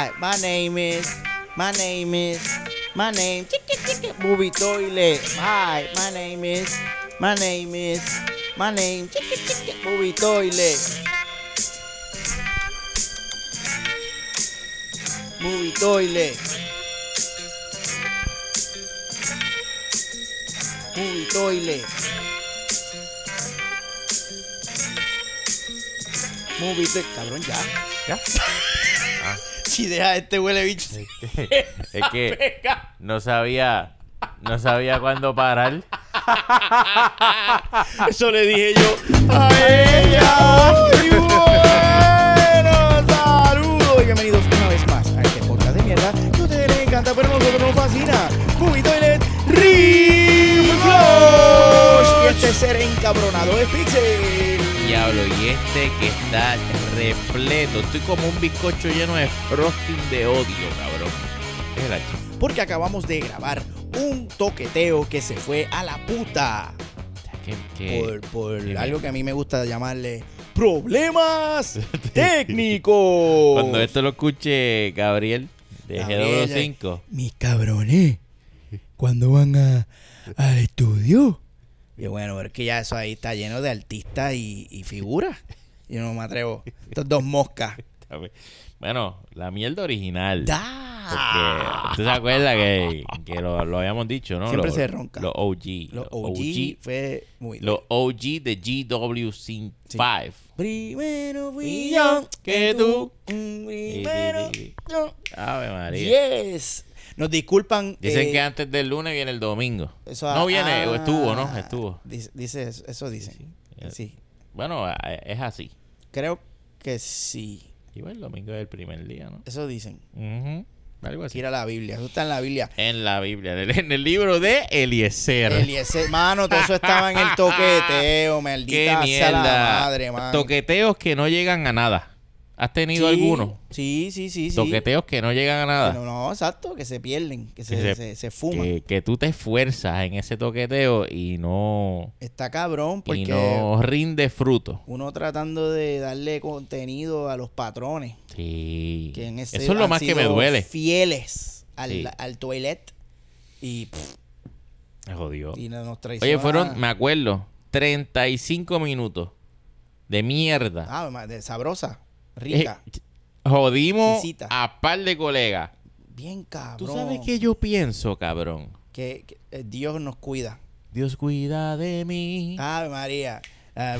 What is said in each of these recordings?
Hi, my name is, my name is, my name, chiqui, chiqui, movie toilet. Hi, my name is, my name is, my name, chiqui, chiqui, movie toilet. Movie toilet. Movie toilet. Movie. Cabrón. ¿Ya? Si deja este huele bicho. es que no sabía, no sabía cuándo parar. Eso le dije yo a ella. Y bueno, saludos y bienvenidos una vez más a este podcast de mierda que a ustedes les encanta, pero a nosotros nos fascina. Movie Toilet Reflush. Y este ser encabronado es Pixel. Diablo, y este que está repleto. Estoy como un bizcocho lleno de frosting de odio, cabrón. Es. Porque acabamos de grabar un toqueteo que se fue a la puta. Por, algo que a mí me gusta llamarle problemas técnicos. Cuando esto lo escuche Gabriel de Gabriel, GW5. Mis cabrones, ¿cuándo van a, al estudio? Y bueno, pero es que ya eso ahí está lleno de artistas y, y figuras. Yo no me atrevo. Estos dos moscas. Bueno, la mierda original. ¡Da! Porque, ¿tú te acuerdas que, que lo, lo habíamos dicho, no? Siempre se ronca. Los OG. Los OG, fue muy Los OG de GW5. Primero fui yo que tú. Primero Sí, sí, sí. yo. Ave María. Yes. Nos disculpan. Dicen eh, que antes del lunes viene el domingo. eso- no viene, o ah, estuvo, ¿no? Estuvo. Dice, dice eso, eso dicen. Sí. Sí. Bueno, eh, es así. Creo que sí. Igual el domingo es el primer día, ¿no? Eso dicen. Algo así. Gira la Biblia. Eso está en la Biblia. En la Biblia, en el, libro de Eliezer. Eliezer, mano, todo eso estaba en el toqueteo, Qué maldita sea mierda. la madre, mano. Toqueteos que no llegan a nada. ¿Has tenido Sí, alguno? Sí, sí, sí, sí. Toqueteos que no llegan a nada. No, no, exacto, que se pierden, que se, Que se- se, se fuman. que, que tú te esfuerzas en ese toqueteo y no, Está cabrón porque y no rinde fruto. uno tratando de darle contenido a los patrones. Sí. Que en ese Eso es lo más que me duele. Fieles al, Sí. al toilet. Y, pff, Me jodió. y no nos Oye, fueron, me acuerdo, 35 minutos de mierda. Ah, de sabrosa, rica. Eh, jodimos a par de colegas. Bien cabrón. ¿Tú sabes qué yo pienso, cabrón? Que, que, eh, Dios nos cuida. Dios cuida de mí. Ave María.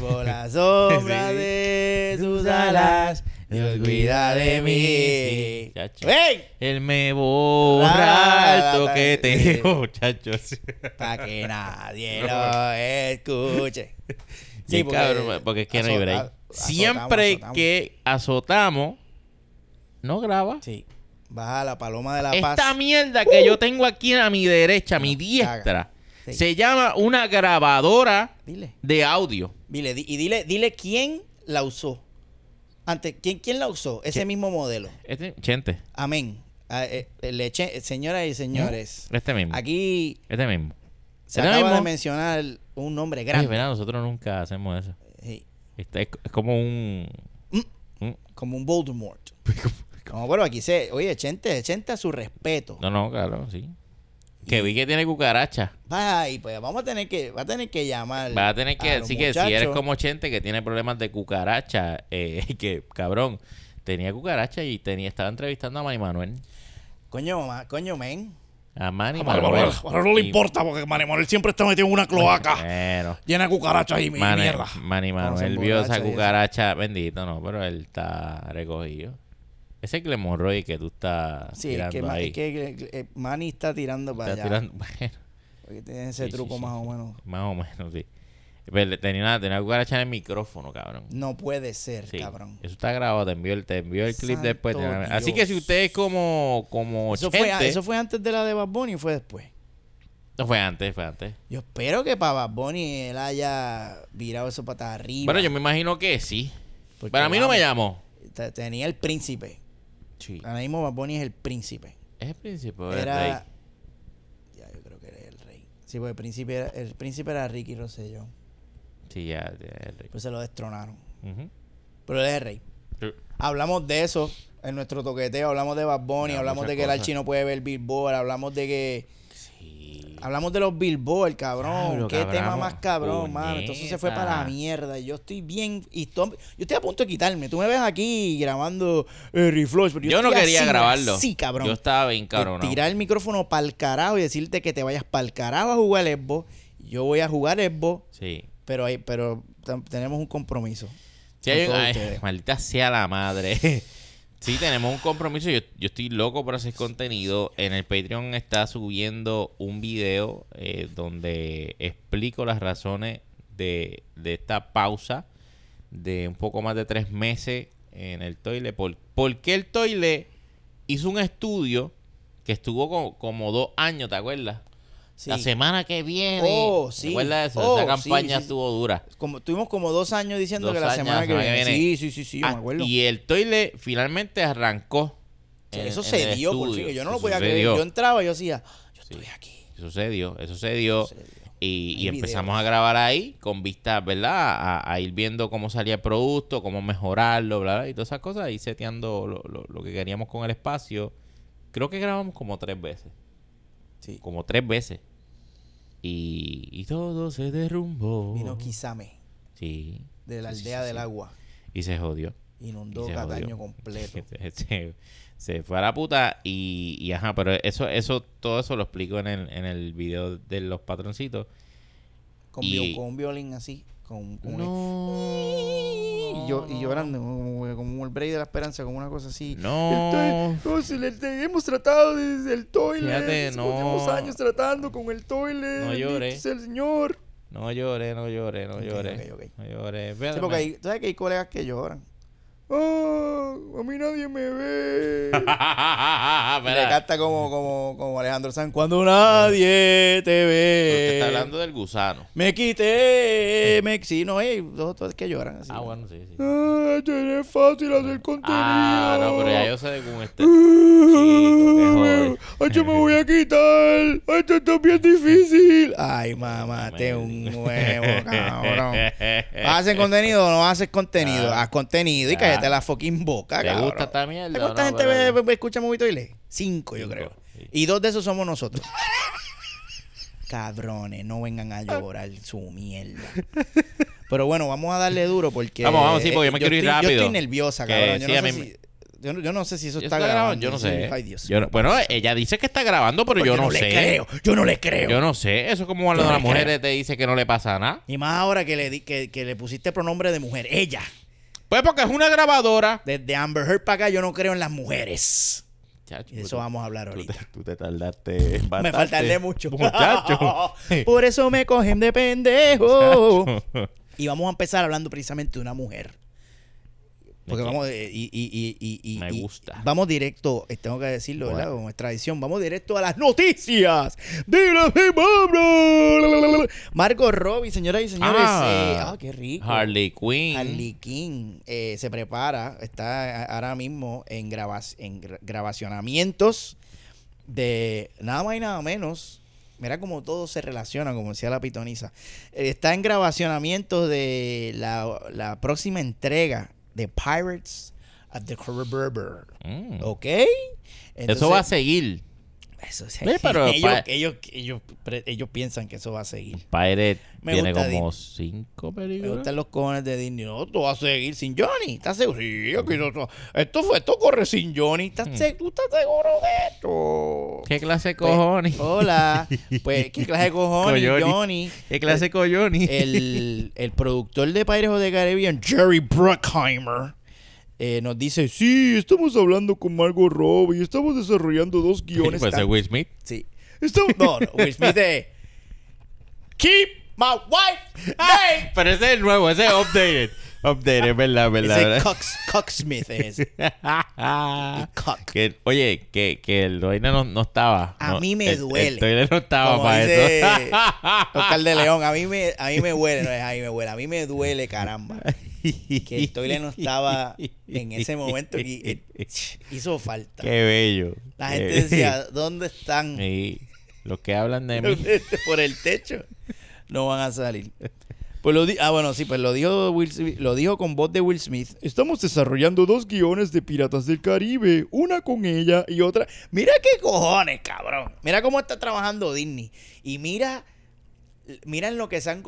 Por la sombra Sí. de sus alas, Dios cuida de mí. Chacho. ¡Ey! Él me borra el toqueteo, muchachos. Para que nadie lo escuche. Sí, cabrón, porque es que no hay break. Azotamos, Siempre azotamos. que azotamos, no graba. Sí. Baja la paloma de la paz. Esta mierda que yo tengo aquí a mi derecha, a mi diestra, Sí. se llama una grabadora Dile. de audio. Dile, di- y dile, dile quién la usó. Antes, ¿quién, quién la usó? Ese mismo modelo. Este, Chente, Amén. Ah, eh, eh, leche- señoras y señores, este mismo. aquí Este mismo. se ¿Este acaba de mencionar un nombre Oye, grande. verá, nosotros nunca hacemos eso. Este es, es como un... Mm. un- como un Voldemort. No, pero aquí se, oye, Chente, Chente a su respeto. No, no, claro, sí. Que vi que tiene cucaracha. Ay, pues vamos a tener que, va a tener que llamar. Vas a tener que a los decir que si eres como Chente que tiene problemas de cucaracha, eh, que cabrón, tenía cucaracha y tenía, estaba entrevistando a Manny Manuel. Coño, ma- coño, men. A Manny Manuel, Manuel. no le importa porque Manny Manuel siempre está metido en una cloaca Bueno, llena de cucarachas y mi- Manny, mierda. Manny Manuel vio esa cucaracha, bendito, no, pero él está recogido. Ese Clemorroy que tú estás Sí, es tirando que, ahí. es que eh, Manny está tirando para Está allá. tirando, bueno, Porque tiene ese sí, truco sí. más o menos. más o menos, sí. Le- tenía una, tenía una cucaracha en el micrófono, cabrón. No puede ser, Sí, cabrón. Eso está grabado, te envió el, te envió el clip Santo después. Así que si usted es como, como Eso fue, eso fue antes de la de Bad Bunny o fue después. No fue antes, fue antes. Yo espero que para Bad Bunny él haya virado eso para arriba. Bueno, yo me imagino que sí. porque, Para mí no me llamó. te- Tenía el príncipe. Sí. Ahora mismo Bad Bunny es el príncipe. Es el príncipe o el Era. rey. Ya, yo creo que era el rey. Sí, porque el príncipe era, el príncipe era Ricky Rosselló. Sí, ya, ya, el rey. Pues se lo destronaron. Pero él es el rey. Sí. Hablamos de eso En nuestro toqueteo hablamos de Bad Bunny, No, hablamos de que el. Archie no puede ver Billboard, hablamos de que... Sí. Hablamos de los Billboard, cabrón. Qué cabrón, tema más cabrón, mano. Entonces se fue para la mierda. Y Yo estoy bien. Y yo estoy a punto de quitarme. Tú me ves aquí grabando eh, pero yo, Yo no quería así, grabarlo. Sí, cabrón. Yo estaba bien cabrón. tirar el micrófono para el carajo y decirte que te vayas para el carajo a jugar Xbox. Yo voy a jugar Xbox, Sí. Pero, hay, pero tenemos un compromiso. Sí, hay ay, maldita sea la madre. Sí, tenemos un compromiso. Yo, yo estoy loco por hacer contenido. En el Patreon está subiendo un video eh, donde explico las razones de, de esta pausa de un poco más de tres meses en el toile. Por, ¿Por qué el toile hizo un estudio que estuvo co- como dos años, ¿te acuerdas? Sí. La semana que viene. Oh, sí. ¿Te acuerdas de eso? Oh, Esa campaña sí. estuvo dura. Como, tuvimos como dos años diciendo Dos que la semana, que, viene. viene. Sí, sí, sí, sí, yo Ah, me acuerdo. Y el toile finalmente arrancó. En- eso se dio, por fin. Yo no lo podía creer. Yo entraba y yo decía, yo estoy aquí. Eso se dio, eso se dio. Se dio. Y, empezamos videos. a grabar ahí con vistas, ¿verdad? A, a ir viendo cómo salía el producto, cómo mejorarlo, bla, bla, y todas esas cosas. Y seteando lo, lo- lo que queríamos con el espacio. Creo que grabamos como tres veces. Sí. Como tres veces. Y, y todo se derrumbó. Vino Kisame, Sí. de la Sí, aldea sí, del agua. Y se jodió. Inundó se Cataño jodió. completo. se, fue a la puta y, y ajá, pero eso, eso, todo eso lo explico en el, en el video de los patroncitos. Con, Y- viol- con un violín así. Con, con un- No. y, yo, y llorando como, como el break de la esperanza, como una cosa así. No. El toile- no, si le- hemos tratado desde el toilet. Fíjate, no. Llevamos años tratando con el toilet. No llore. bendito sea el Señor. No lloré, no lloré, no lloré. ok, ok. No lloré. Sí, porque hay, ¿sabes que hay colegas que lloran? Ah, a mí nadie me ve. Le canta como, como, como Alejandro Sanz. Cuando nadie te ve. Porque está hablando del gusano. Me quité. Me... Sí, no, hay dos dos que lloran así. Ah, bueno, sí, sí. Ah, es fácil hacer contenido. Ah, no, pero ya yo sé de cómo está. Chico. Ay, yo me voy a quitar. Ay, esto está bien difícil. Ay, mamá, te un huevo, cabrón. ¿Haces contenido o no haces contenido? Ah. Haz contenido y Ah. Cállate la fucking boca, ¿Te cabrón. gusta esta mierda? o ¿Cuánta no? gente Pero- ve- ve- escucha Movito y lee? Cinco, yo Cinco, creo. sí. Y dos de esos somos nosotros. Cabrones, no vengan a llorar su mierda. Pero bueno, vamos a darle duro porque. Vamos, vamos, sí, porque yo me yo quiero ir estoy- rápido. Yo estoy nerviosa, cabrón. Yo, sí, no sé mí si, yo, no- yo no sé si eso ¿Yo está está grabando. Yo no sé. Ay, Dios Yo no- bueno, ella dice que está grabando, pero Pues yo no, le sé. creo. Yo no le creo. Yo no sé. Eso es como cuando Yo las mujeres te dice que no le pasa nada. Y más ahora que le, di- que, que le pusiste pronombre de mujer. Ella. Pues porque es una grabadora. Desde Amber Heard para acá yo no creo en las mujeres. Chacho, tú- eso vamos a hablar tú ahorita. te, tú te tardaste bastante. Me faltaré mucho. Muchacho. Por eso me cogen de pendejo. Y vamos a empezar hablando precisamente de una mujer. Porque vamos, eh, y, y, y, y- Me gusta. Vamos directo, eh, tengo que decirlo, ¿verdad? Como es tradición, vamos directo a las noticias de la semana. Margot Robbie, señoras y señores. Ah. eh, ah, qué rico. Harley Quinn. Harley Quinn se prepara, está ahora mismo en, grabas, en gra- grabacionamientos de nada más y nada menos. Mira cómo todo se relaciona, como decía la pitoniza. Está en grabacionamientos de la, la próxima entrega de Pirates of the Caribbean. Mm. ¿Ok? Eso va a seguir. Eso pero ellos, ellos, ellos, ellos piensan que eso va a seguir. Me tiene como cinco Me películas. gustan los cojones de Disney. No, tú vas a seguir sin Johnny. ¿Estás seguro? Sí, aquí no- no- esto, fue, esto corre sin Johnny. ¿Estás Hmm. seg- ¿Tú estás seguro de esto? ¿Qué clase de Pues, cojones? hola. Pues, ¿qué clase de cojones, Coyoni. Johnny? ¿Qué clase de cojones? El, el productor de Pirates the Caribbean, Jerry Bruckheimer, eh, nos dice, sí, estamos hablando con Margot Robbie, estamos desarrollando dos guiones. Pues es Will Smith. Sí. Estamos, no, no, Will Smith es, Keep my wife name. Pero ese es nuevo, ese es updated. Updated, verdad, verdad, Ese verdad. Cox, es. Que, oye, que, que el toile no, no estaba. A No, mí me el- duele. El no estaba Como para dice eso. Oscar de León, a mí me, a mí me huele, no es a mí me huele, a mí me duele, caramba. Que el toile no estaba en ese momento y hizo falta. Qué bello. La Qué gente bello. decía, ¿dónde están? Sí, los que hablan de mí. Por el techo. No van a salir. Pues lo di- ah, bueno, sí, pues lo dijo, Will Smith- lo dijo con voz de Will Smith. Estamos desarrollando dos guiones de Piratas del Caribe, una con ella y otra. Mira qué cojones, cabrón. Mira cómo está trabajando Disney. Y mira, mira en lo que se han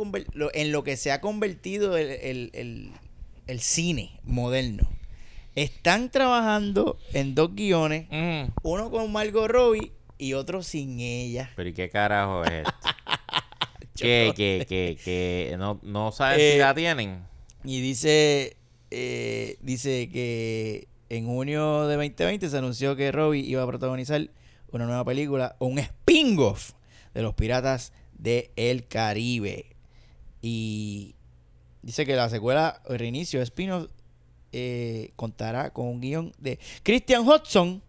en lo que se ha convertido el, el- el- el cine moderno. Están trabajando en dos guiones, Mm. uno con Margot Robbie y otro sin ella. Pero ¿y qué carajo es esto? que, que, que, que no, no saben Eh, si la tienen. Y dice, eh, dice que en junio de 2020 se anunció que Robbie iba a protagonizar una nueva película, un spin-off de los Piratas del Caribe. Y dice que la secuela, el reinicio de spin-off, eh, contará con un guion de Christian Hudson,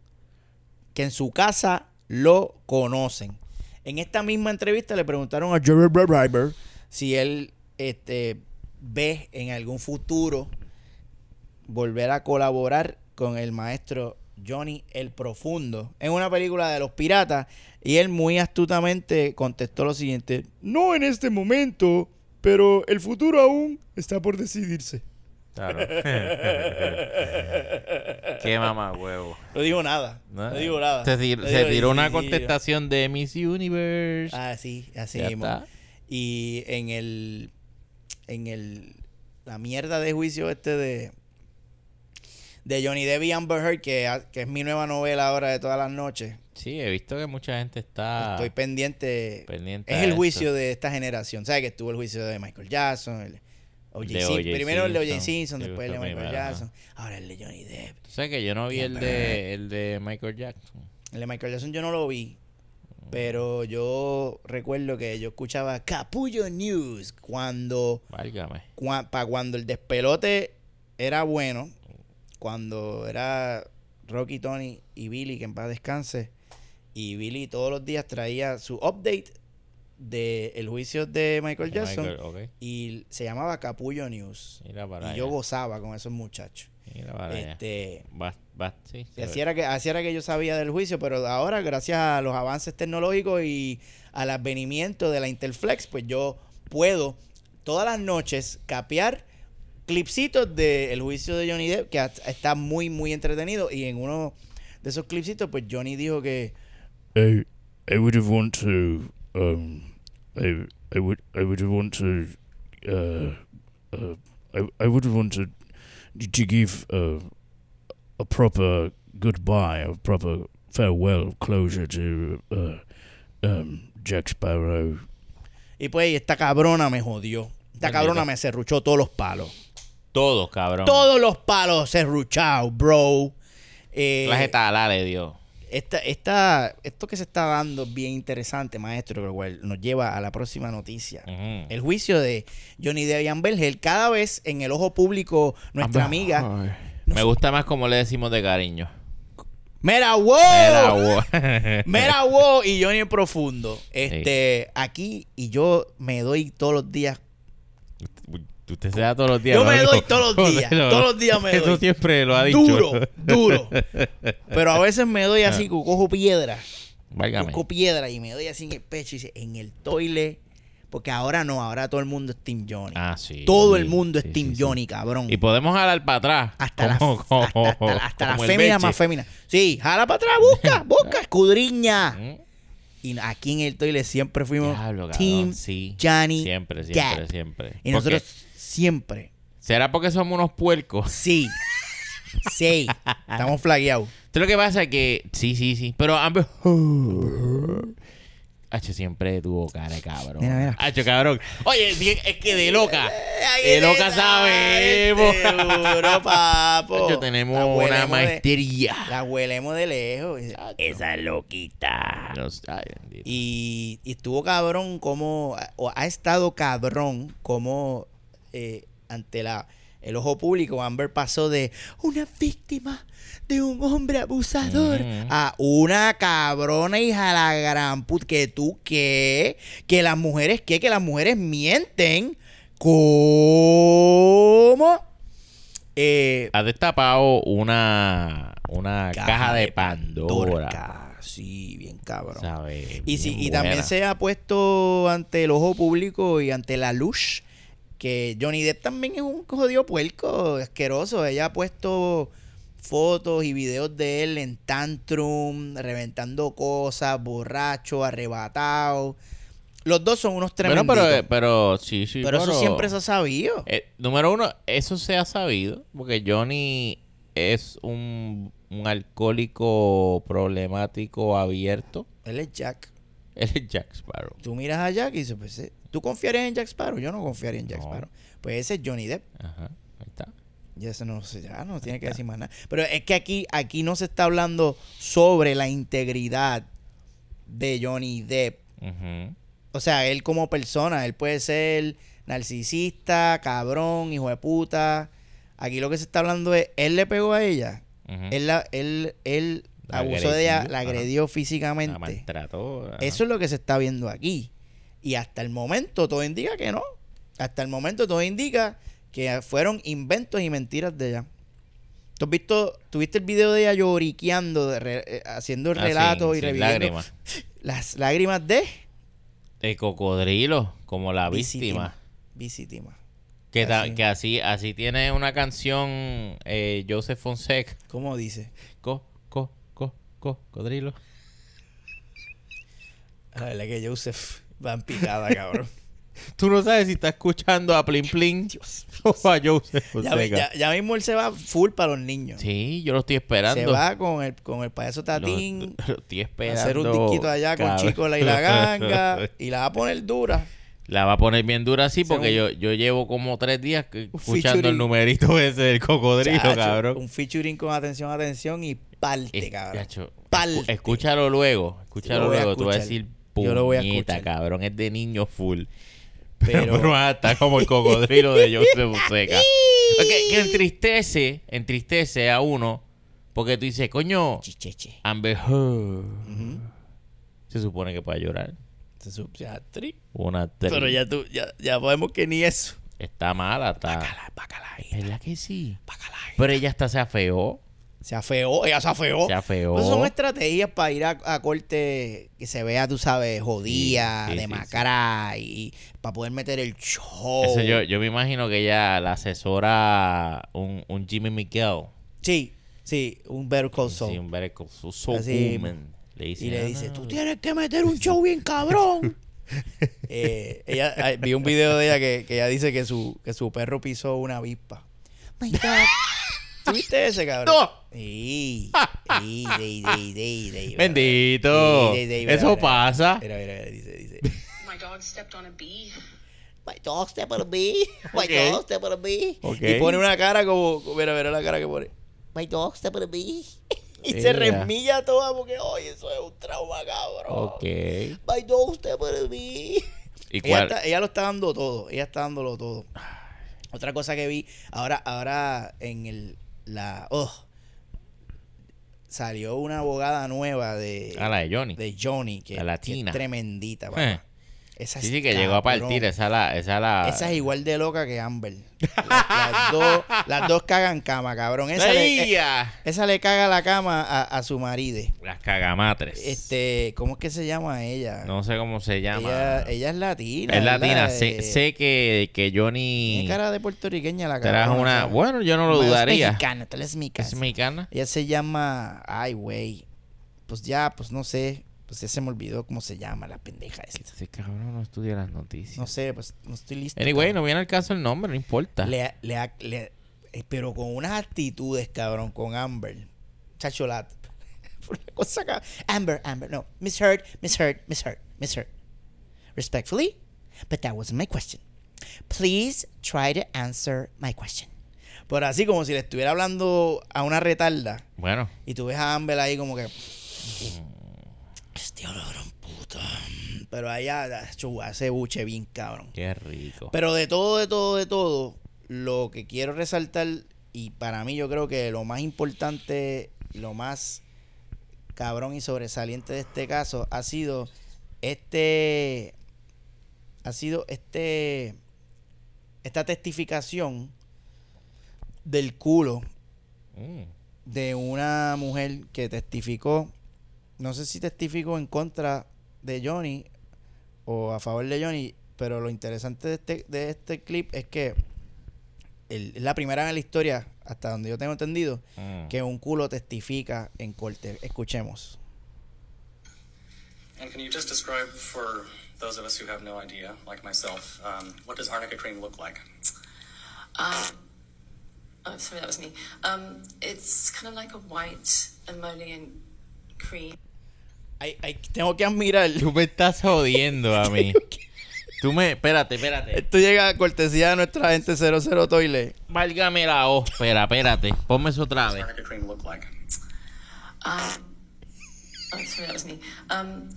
que en su casa lo conocen. En esta misma entrevista le preguntaron a Jerry Driver si él este, ve en algún futuro volver a colaborar con el maestro Johnny el Profundo en una película de los piratas y él muy astutamente contestó lo siguiente, no en este momento, pero el futuro aún está por decidirse. Claro. qué mamá huevo. No digo nada, no, digo nada. Se, tir- No se digo- tiró una contestación de Miss Universe. Ah, sí, así mismo. está. Y en el en el la mierda de juicio este de de Johnny Depp y Amber Heard que, que es mi nueva novela ahora de todas las noches. Sí, he visto que mucha gente está Estoy pendiente. pendiente. es el juicio de esta generación. ¿Sabes que estuvo el juicio de Michael Jackson? El O.J. Primero el de O.J. Simpson. Después el de Michael. Jackson. Ahora el de Johnny Depp. Tú sabes que yo no vi el de, el de Michael Jackson. El de Michael Jackson yo no lo vi. Pero yo recuerdo que yo escuchaba Capullo News cuando Válgame. para cuando el despelote era bueno, cuando era Rocky, Tony y Billy, que en paz descanse, y Billy todos los días traía su update del el juicio de Michael Jackson Michael, y se llamaba Capullo News. Mira para Y allá. yo gozaba con esos muchachos. Mira para. Este, va, sí, y así era, que, así era que yo sabía del juicio, pero ahora, gracias a los avances tecnológicos y al advenimiento de la Interflex, pues yo puedo todas las noches capear clipsitos del juicio de Johnny Depp, que está muy, muy entretenido. Y en uno de esos clipsitos, pues Johnny dijo que I, I would have want to, um, I, I would, I would have want to, uh, uh, I, I would want to, to give uh, a proper goodbye, a proper farewell closure to, uh, um, Jack Sparrow. Y pues esta cabrona me jodió. Esta cabrona me cerruchó todos los palos. Todos, cabrón. Todos los palos cerruchados, bro. Eh, Clase tala le dio. Esta, esta, esto que se está dando es bien interesante, maestro, lo cual nos lleva a la próxima noticia. El juicio de Johnny Depp y Amber Heard, cada vez en el ojo público, nuestra amiga... Me gusta más como le decimos de cariño. ¡Mera wow! Mira, wo- Mera wow y Johnny Profundo. Este, aquí, y yo me doy todos los días Usted se da todos los días. Yo me doy todos los días, todos los días me Eso doy. siempre lo ha dicho. duro, duro. Pero a veces me doy así, que cojo piedra. Válgame. Cojo piedra y me doy así en el pecho y dice, en el toile. Porque ahora no, ahora todo el mundo es Team Johnny. Ah, sí. todo el mundo es sí, Team sí. Johnny, cabrón. Y podemos jalar para atrás. hasta la, Como- como- hasta, hasta- hasta la fémina más fémina. Sí, jala para atrás, busca, busca, escudriña. Mm. Y aquí en el toile siempre fuimos Diablo, Team. Johnny Siempre, siempre, siempre. Y Porque- nosotros siempre, ¿Será porque somos unos puercos? sí, sí, estamos flagueados. Esto lo que pasa es que... Sí, sí, sí. Pero Amber... Hacho siempre tuvo cara de cabrón. Mira, mira. Hacho, cabrón. Oye, es que de loca. De loca sabemos. Seguro, papo. Hacho, tenemos una de- maestría. La huelemos de lejos. Esa loquita. Ay. Y, y estuvo cabrón como, o ha estado cabrón como eh, ante la el ojo público Amber pasó de una víctima de un hombre abusador Mm. a una cabrona hija de la gran put que tú qué que las mujeres qué que las mujeres mienten cómo eh, Ha destapado una, una caja, de Pandora. Pandora. sí bien cabrón ¿sabes? y, sí, Bien y también se ha puesto ante el ojo público y ante la luz Porque Johnny Depp también es un jodido puerco, asqueroso. Ella ha puesto fotos y videos de él en tantrum, reventando cosas, borracho, arrebatado. Los dos son unos Bueno, tremendos. pero, pero sí, sí. pero eso siempre se ha sabido. Eh, número uno, eso se ha sabido, porque Johnny es un, un alcohólico problemático abierto. Él es Jack. Él es Jack Sparrow. Tú miras a Jack y dices, pues, eh, ¿tú confiarías en Jack Sparrow? Yo no confiaría en Jack No. Sparrow. Pues ese es Johnny Depp. Ajá, ahí está. Y eso no sé, ya no tiene que decir más nada. Pero es que aquí, aquí no se está hablando sobre la integridad de Johnny Depp. Ujú. O sea, él como persona, él puede ser narcisista, cabrón, hijo de puta. Aquí lo que se está hablando es, él le pegó a ella. Él, la- él, él La abusó de ella, agredió, la agredió La físicamente. maltrató. ajá. Eso es lo que se está viendo aquí. Y hasta el momento todo indica que no. Hasta el momento todo indica que fueron inventos y mentiras de ella. ¿Tú has visto, tuviste el video de ella lloriqueando, de re- eh, haciendo el Ah, relato sin- y sin reviviendo lágrimas. las lágrimas de El cocodrilo, como la víctima. Visitima. Que, Así. que así, así tiene una canción eh, Joseph Fonseca. ¿Cómo dice? Co, co, co, co, cocodrilo. La verdad que Joseph va en picada, cabrón. Tú no sabes si está escuchando a Plin Plin o a Joseph Ya, Fonseca. ya- ya mismo él se va full para los niños. Sí, yo lo estoy esperando. se va con el, con el payaso Tatín. lo estoy a esperando. hacer un disquito allá con. Chico la y la ganga. y la va a poner dura. La va a poner bien dura así porque yo, yo llevo como tres días escuchando el numerito ese del cocodrilo, Chacho, cabrón. Un featuring con atención, atención y parte, Es- cabrón. chacho, Parte. escu- Escúchalo luego. Escúchalo luego. Tú vas a decir, Yo lo voy a escuchar. cabrón. Es de niño full. Pero- Pero, está como el cocodrilo de Joseph. Ok, que entristece, entristece a uno porque tú dices, coño, Chicheche. Amber Heard. Se supone que puede llorar. Se sup- ya, tri. Una actriz. Pero ya tú, ya, ya podemos que ni eso. Está mala, está. Bacala, bacala, ¿Verdad que sí? bacala. Pero ella hasta se afeó. Se afeó, ella se afeó. Se afeó. Pues son estrategias para ir a, a corte que se vea, tú sabes, jodida, Sí, sí, de sí, macra y para poder meter el show. Eso yo, yo me imagino que ella la asesora un, un Jimmy Miguel. Sí, sí, un Better Call Saul. Sí, un Better Call Saul, Así. Le dice, y le "Ah, dice, no". tú tienes que meter un show bien cabrón. Eh, ella, vi un video de ella que, que ella dice que su, que su perro pisó una avispa. My God. ¿Tú viste ese, cabrón? ¡No! Sí, Bendito. Eso mira. pasa. Mira, mira, mira, dice, dice. My dog stepped on a bee. My dog step on a bee. My Ok. dog step on a bee. Ok. Y pone una cara como, mira, mira la cara que pone. My dog step on a bee. y se Mira. resmilla toda porque, oye, eso es un trauma, cabrón. Ok. My dog step on a bee. ¿Y Ella, cuál? está- ella lo está dando todo. Ella está dándolo todo. Otra cosa que vi, ahora, ahora en el, la, oh, salió una abogada nueva de, A la de Johnny. de Johnny, que, La que latina. es tremendita, Eh. Esa Sí, sí, que llegó a partir. Esa la... Esa la... Esa es igual de loca que Amber. La- las, dos, las dos cagan cama, cabrón. Esa, le, eh, esa le caga la cama a, a su maride. Las cagamatres. Este, ¿cómo es que se llama ella? No sé cómo se llama. ella, ella es latina. es latina. Sé, Eh, sé que, que Johnny... Tiene cara de puertorriqueña la cabrona, una... Bueno, yo no lo Bueno, dudaría. Es mexicana, tal es mexicana. ¿Es mexicana? Ella se llama. Ay, güey. Pues ya, pues no sé. Pues ya se me olvidó cómo se llama la pendeja esta. Ese cabrón no estudia las noticias. No sé, pues no estoy listo. Anyway, cabrón. no viene al caso el nombre, no importa. Le, le, ha- le- eh, pero con unas actitudes, cabrón, con Amber. Chacholat. Una cosa acá. Amber, Amber, no. Miss Heard, Miss Heard, Miss Heard, Miss Heard. Respectfully, but that wasn't my question. Please try to answer my question. Por así como si le estuviera hablando a una retarda. Bueno, Y tú ves a Amber ahí como que. Este la gran puta. Pero allá chu, hace buche bien cabrón. qué rico. Pero de todo, de todo, de todo, lo que quiero resaltar, y para mí yo creo que lo más importante, lo más cabrón y sobresaliente de este caso ha sido este. Ha sido este. Esta testificación del culo Mm. de una mujer que testificó, no sé si testificó en contra de Johnny o a favor de Johnny, pero lo interesante de este, de este clip es que el- es la primera vez en la historia, hasta donde yo tengo entendido, Mm. que un culo testifica en corte. Escuchemos. And can you just describe for those of us who have no idea, like myself, um, what does arnica cream look like? Oh, sorry, that was me. Um, it's kind of like a white emollient cream. Ay, ay, tengo que admirar. Tú me estás jodiendo a mí. Tú me... Espérate, espérate. Esto llega a cortesía de nuestra gente 00 Toile. Válgame la ópera, espérate. Ponme eso otra vez. like? Oh. Um,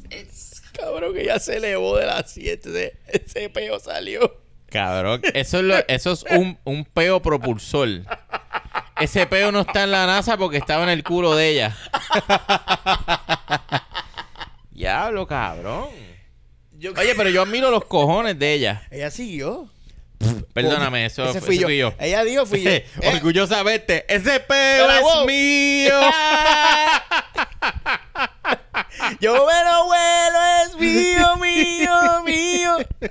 Cabrón, que ya se elevó de las 7. Ese, ese peo salió. Cabrón, eso es, lo- eso es un, un peo propulsor. Ese peo no está en la NASA porque estaba en el culo de ella. Diablo, cabrón. Yo- Oye, pero yo admiro los cojones de ella. Ella siguió. Perdóname, eso Ese ese fui, yo. yo. Ella dijo, fui yo. Eh, Orgullosamente, ese peo es wow. mío. Yo me lo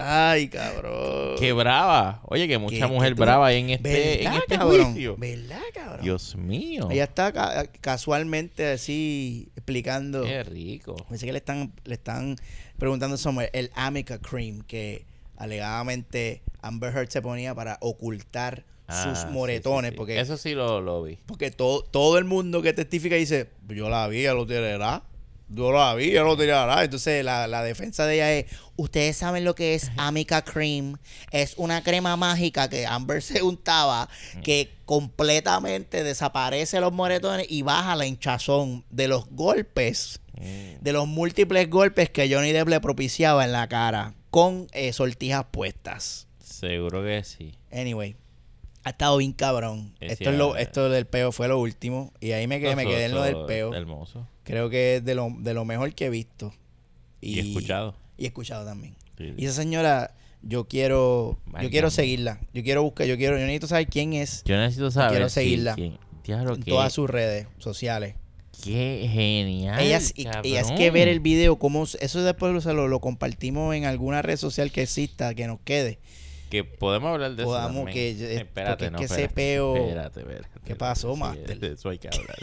Ay, cabrón. Qué brava. Oye, que mucha mujer tú- brava hay en este, en ¿Verdad, este cabrón? juicio. ¿Verdad, cabrón? Dios mío. Ella está ca- casualmente así explicando. Qué rico. Pensé que le están, le están preguntando sobre el Amica Cream que alegadamente Amber Heard se ponía para ocultar Ah, sus moretones. sí, sí. Porque, Eso sí lo, lo vi. porque todo, todo el mundo que testifica dice, yo la vi, ella lo tirará. Yo la vi, ella lo tirará. Entonces la, la defensa de ella es, ustedes saben lo que es Amica Cream. Es una crema mágica que Amber se untaba que completamente desaparece los moretones y baja la hinchazón de los golpes de los múltiples golpes que Johnny Depp le propiciaba en la cara con eh, sortijas puestas. Seguro que sí. Anyway, ha estado bien cabrón. Esto, es lo, esto del peo fue lo último. Y ahí me quedé, me quedé en lo del peo. Hermoso. Creo que es de lo, de lo mejor que he visto. Y, escuchado. Y escuchado también. Sí, sí. Y esa señora, yo quiero, yo quiero seguirla. Yo quiero buscar, yo quiero, yo necesito saber quién es Yo necesito saber. quiero seguirla. quién- en todas sus redes sociales. qué genial. Ella, es- y, y es que ver el video, como eso después lo, se lo, lo compartimos en alguna red social que exista, que nos quede. Que podemos hablar de eso. también. que- eh, espérate, no. es que ese espérate, peo- Espérate, espérate. ¿Qué pasó, Sí? De eso hay que hablar.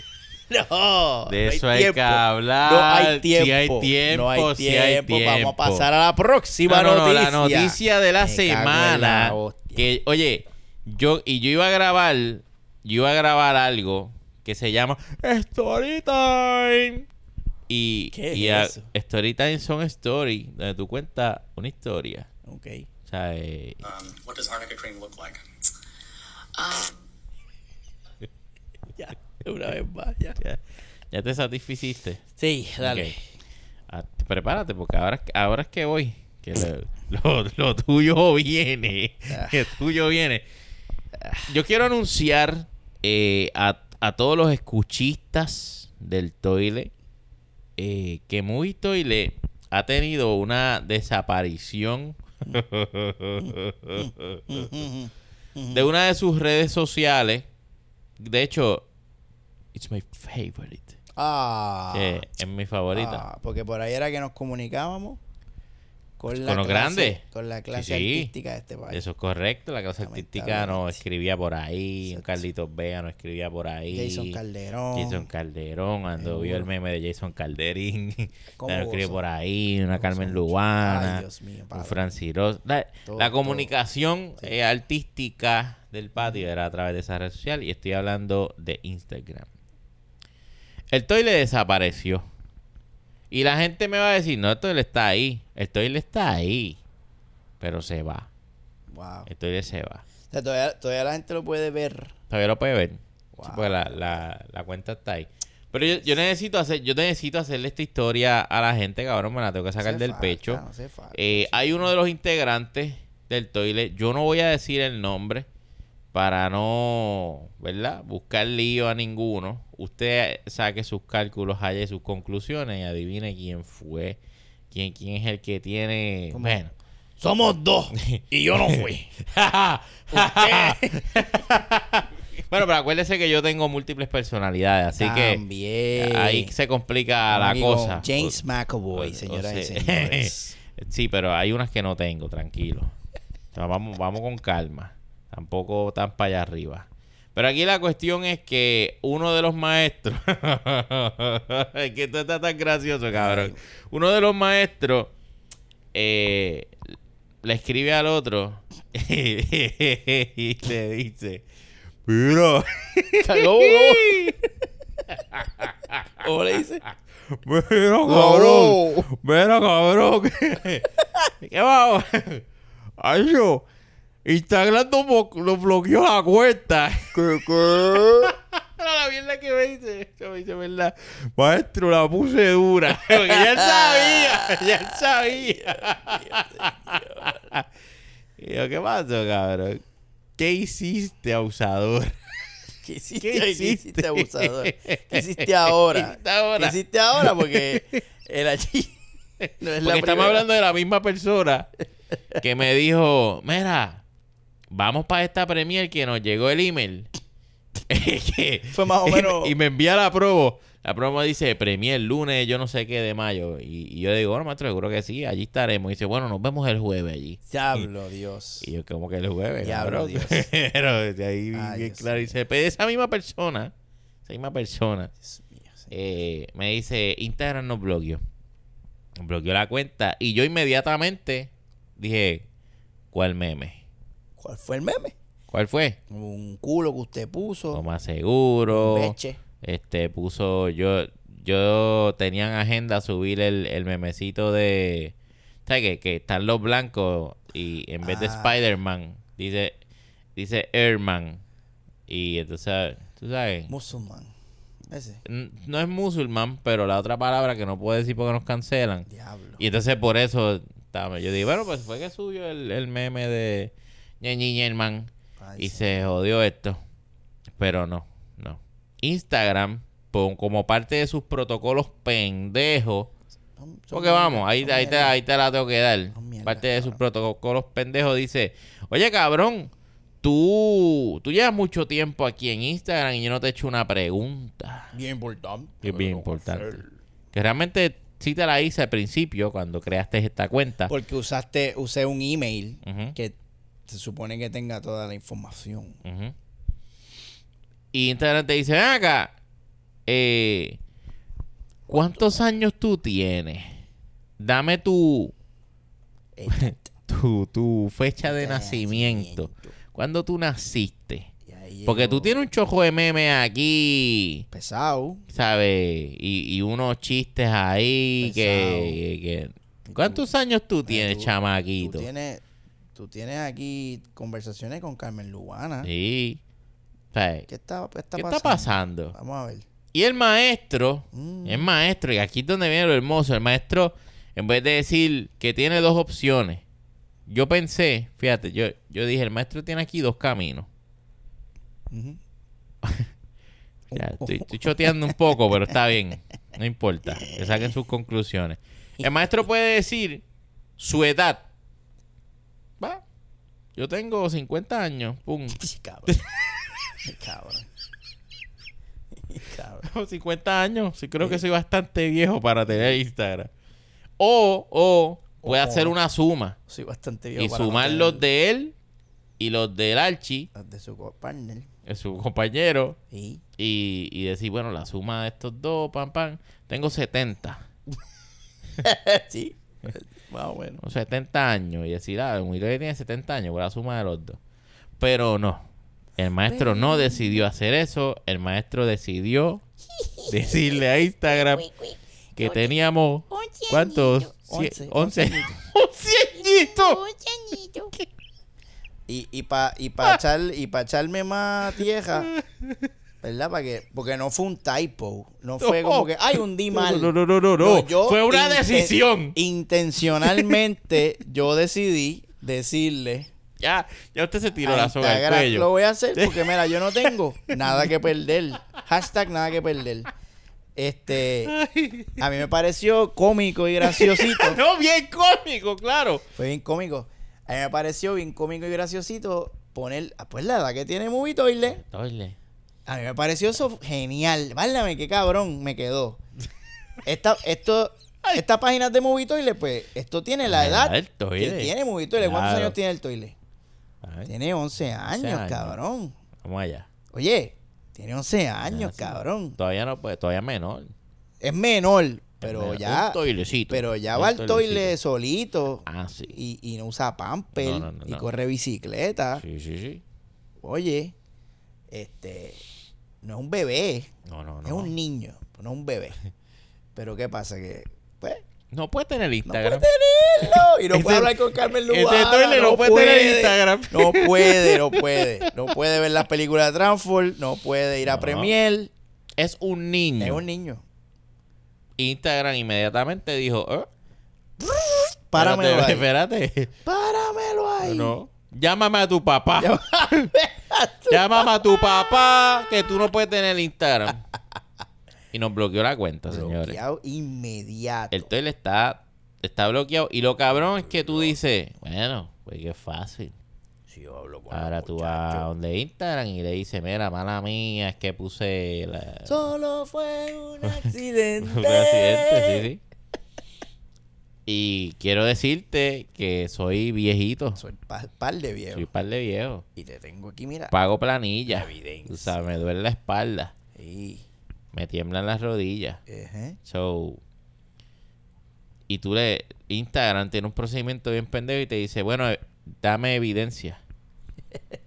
No, De no eso hay que hablar. No hay tiempo. hay tiempo, no hay sí hay tiempo. Vamos a tiempo. pasar a la próxima No, no, no, noticia. la noticia de la Me cago en semana. la que, oye, yo y yo iba a grabar, yo iba a grabar algo que se llama Story Time. Y, ¿Qué y es a- eso? Story Time son story, donde tú cuentas una historia. Ok. O sea, eh, Um, what does arnica cream look like? Ya, una vez más, ya. ya, ya te satisficiste. Sí, dale. Ah, prepárate, porque ahora, ahora es que voy. Que lo, lo- lo tuyo viene. Ah. Que tuyo viene. Yo quiero anunciar eh, a, a todos los escuchistas del Toile eh, que Muy Toile ha tenido una desaparición de una de sus redes sociales. De hecho, it's my favorite. Ah. que es mi favorita. Ah, porque por ahí era que nos comunicábamos con, los clase- grandes. Con la clase Sí, sí. artística de este país. Eso es correcto. La clase artística no Lamentablemente. escribía por ahí. Un. Carlitos Vega no escribía por ahí. Jason Calderón. Jason Calderón. Cuando vio el meme de Jason Calderín. ¿Cómo no escribió por ahí. Una Carmen. Lubana. Ay, Dios mío, un. Francis Ross. La, Todo, la comunicación eh, artística del patio era a través de esa red social. Y estoy hablando de Instagram. El toile desapareció. Y la gente me va a decir, no, el toile está ahí. El toile está ahí. Pero se va. Wow. El toile se va. O sea, todavía, todavía la gente lo puede ver. Todavía lo puede ver. Sí, Wow. porque la, la, la cuenta está ahí. Pero yo, yo necesito hacer, yo necesito hacerle esta historia a la gente, cabrón, me la tengo que sacar del falta, pecho. no hace falta. Eh, hay uno de los integrantes del toilet, yo no voy a decir el nombre para no, ¿verdad? Buscar lío a ninguno. Usted saque sus cálculos allá y sus conclusiones y adivine quién fue, quién, quién es el que tiene, ¿Cómo? bueno. Somos dos y yo no fui. bueno, pero acuérdese que yo tengo múltiples personalidades, así que También. ahí se complica la cosa. James McAvoy, o- señoras o y sea, señores. Sí, pero hay unas que no tengo, tranquilo. O sea, vamos, vamos con calma. Tampoco tan para allá arriba. Pero aquí la cuestión es que uno de los maestros. es que esto está tan gracioso, cabrón. Uno de los maestros eh, le escribe al otro y le dice: Pero. ¿Cómo, ¿Cómo le dice? Mira, cabrón. Mira, cabrón. ¿Qué, ¿Qué vamos? Ay, yo. Instagram nos bloqueó la cuenta. ¿Qué, qué? la mierda que me dice. Yo me dice, ¿verdad? Maestro, la puse dura. Porque ya él sabía. Ya él sabía. y yo, ¿qué pasó, cabrón? ¿Qué hiciste, abusador? ¿Qué hiciste? ¿Qué ¿Qué hiciste? hiciste, abusador? ¿Qué hiciste ahora? ¿Qué hiciste ahora? ¿Qué hiciste ahora? Porque el allí no es la Porque estamos hablando de la misma persona que me dijo, mira, vamos para esta premier que nos llegó el email. Que- Fue más o menos- Y me envía la promo. La promo dice premier lunes, yo no sé qué de mayo. Y, y yo digo, bueno, maestro, seguro que sí, allí estaremos. Y dice, bueno, nos vemos el jueves allí. Diablo, Dios. Y yo, como que el jueves, Diablo, cabrón. Dios. Pero de ahí, Ay, Dios claro, dice, pero esa misma persona, esa misma persona, mío, eh, me dice, Instagram nos bloqueó. Bloqueó la cuenta. Y yo inmediatamente dije, ¿cuál meme? ¿Cuál fue el meme? ¿Cuál fue? Un culo que usted puso. Lo más seguro. Un beche. Este puso, yo, yo tenía en agenda subir el, el memecito de, ¿sabes qué? Que están los blancos y en vez de Ah. Spider-Man dice, dice Airman. Y entonces, tú sabes, Musulmán. Ese. no es musulmán, pero la otra palabra que no puedo decir porque nos cancelan. Diablo. Y entonces por eso yo digo, bueno, pues fue que subió el, el meme de Ñerman y sí. se jodió esto. Pero no, no. Instagram, pon- como parte de sus protocolos pendejos, Son- son porque vamos, ahí, ahí, te, ahí te la tengo que dar. Mierda, Parte de sus cabrón. protocolos pendejos dice, oye cabrón, tú, tú llevas mucho tiempo aquí en Instagram y yo no te he hecho una pregunta. Bien importante. Que es bien importante. hacer- Que realmente sí te la hice al principio cuando creaste esta cuenta. Porque usaste, usé un email que se supone que tenga toda la información. Y Instagram te dice, acá, eh, ¿cuántos años tú tienes? Dame tu, tu, tu fecha de nacimiento. ¿Cuándo tú naciste? Porque tú tienes un chojo de memes aquí, Pesado. ¿sabes? Y, y unos chistes ahí que, que- ¿Cuántos años tú tienes, tú- chamaquito? Tú tienes, tú tienes aquí conversaciones con Carmen Lubana. Sí. ¿Sabes? ¿Qué está, está ¿Qué pasando? está pasando? Vamos a ver. Y el maestro, Mm. el maestro, y aquí es donde viene lo hermoso, el maestro, en vez de decir que tiene dos opciones, yo pensé, fíjate, yo, yo dije, el maestro tiene aquí dos caminos. Ya, estoy, estoy choteando un poco, pero está bien, no importa, que saquen sus conclusiones. El maestro puede decir su edad. Yo tengo 50 años, pum. Cabrón. Cabrón. Cabrón. 50 años, sí creo que soy bastante viejo para tener Instagram. O, o puede O- hacer una suma. Soy bastante viejo y para sumar no los de él y los del Archie, los de su partner. su compañero, Y y, y decir, bueno, la suma de estos dos, pam, pam, tengo 70, sí. Más o menos. o 70 años, y decir, ah, Willow tiene 70 años, por la suma de los dos. Pero no, el maestro no decidió hacer eso, el maestro decidió decirle a Instagram que teníamos, ¿cuántos? Once, Sie- once 11 añitos. Y, y para y pa echar, y pa echarme más tierra, ¿verdad? Para que, porque no fue un typo. No fue No. como que, ay, hundí mal. No, no, no, no, no. yo Fue una inten- decisión. Intencionalmente, yo decidí decirle. Ya, ya usted se tiró la soga Instagram, cuello. Lo voy a hacer porque, mira, yo no tengo nada que perder. Hashtag nada que perder. Este, a mí me pareció cómico y graciosito. no, bien cómico, claro. Fue bien cómico. A mí me pareció bien cómico y graciosito poner, ah, pues la edad que tiene Movie Toilet. Doyle. A mí me pareció eso genial. Válame, qué cabrón me quedó. Esta, esto, Esta página de Movitoile, pues esto tiene la La edad del que tiene Movitoile. ¿Cuántos Claro. años tiene el toile? Tiene 11 años, años. cabrón. Vamos allá. Oye, tiene 11 años, Ah, sí. cabrón. Todavía no puede, todavía menor. Es menor, pero menor. ya. Un toilecito. Pero ya va al toile solito. Ah, sí. Y, y no usa pamper. No, no, no, y corre bicicleta. Sí, sí, sí. Oye, este. No es un bebé. No, no, no. Es un niño. No es un bebé. Pero ¿qué pasa? Que. Pues. No puede tener No Instagram. puede tenerlo. Y no puede hablar con Carmen ese Lubana. toile no puede tener Instagram. No puede, no puede. No puede ver las películas de Transform. No puede ir a No. Premier. Es un niño. Es un niño. Instagram inmediatamente dijo, ¿eh? Páramelo ahí. espérate, espérate. Páramelo ahí. No. Llámame a tu papá. Llámame a tu papá que tú no puedes tener Instagram. Y nos bloqueó la cuenta, señores. Bloqueado inmediato. El toile está, está bloqueado. Y lo cabrón es que tú dices, bueno, pues que fácil. Si yo hablo con Ahora tú vas a donde Instagram y le dices, mira, mala mía, es que puse la... Solo fue un accidente. un accidente, sí, sí. Y quiero decirte que soy viejito. Soy par, par de viejo. Soy par de viejo. Y te tengo aquí, mira. Pago planilla. La evidencia. Tú sabes, me duele la espalda. Sí. Me tiemblan las rodillas. Ejé. So, y tú le, Instagram tiene un procedimiento bien pendejo y te dice, bueno, eh, dame evidencia.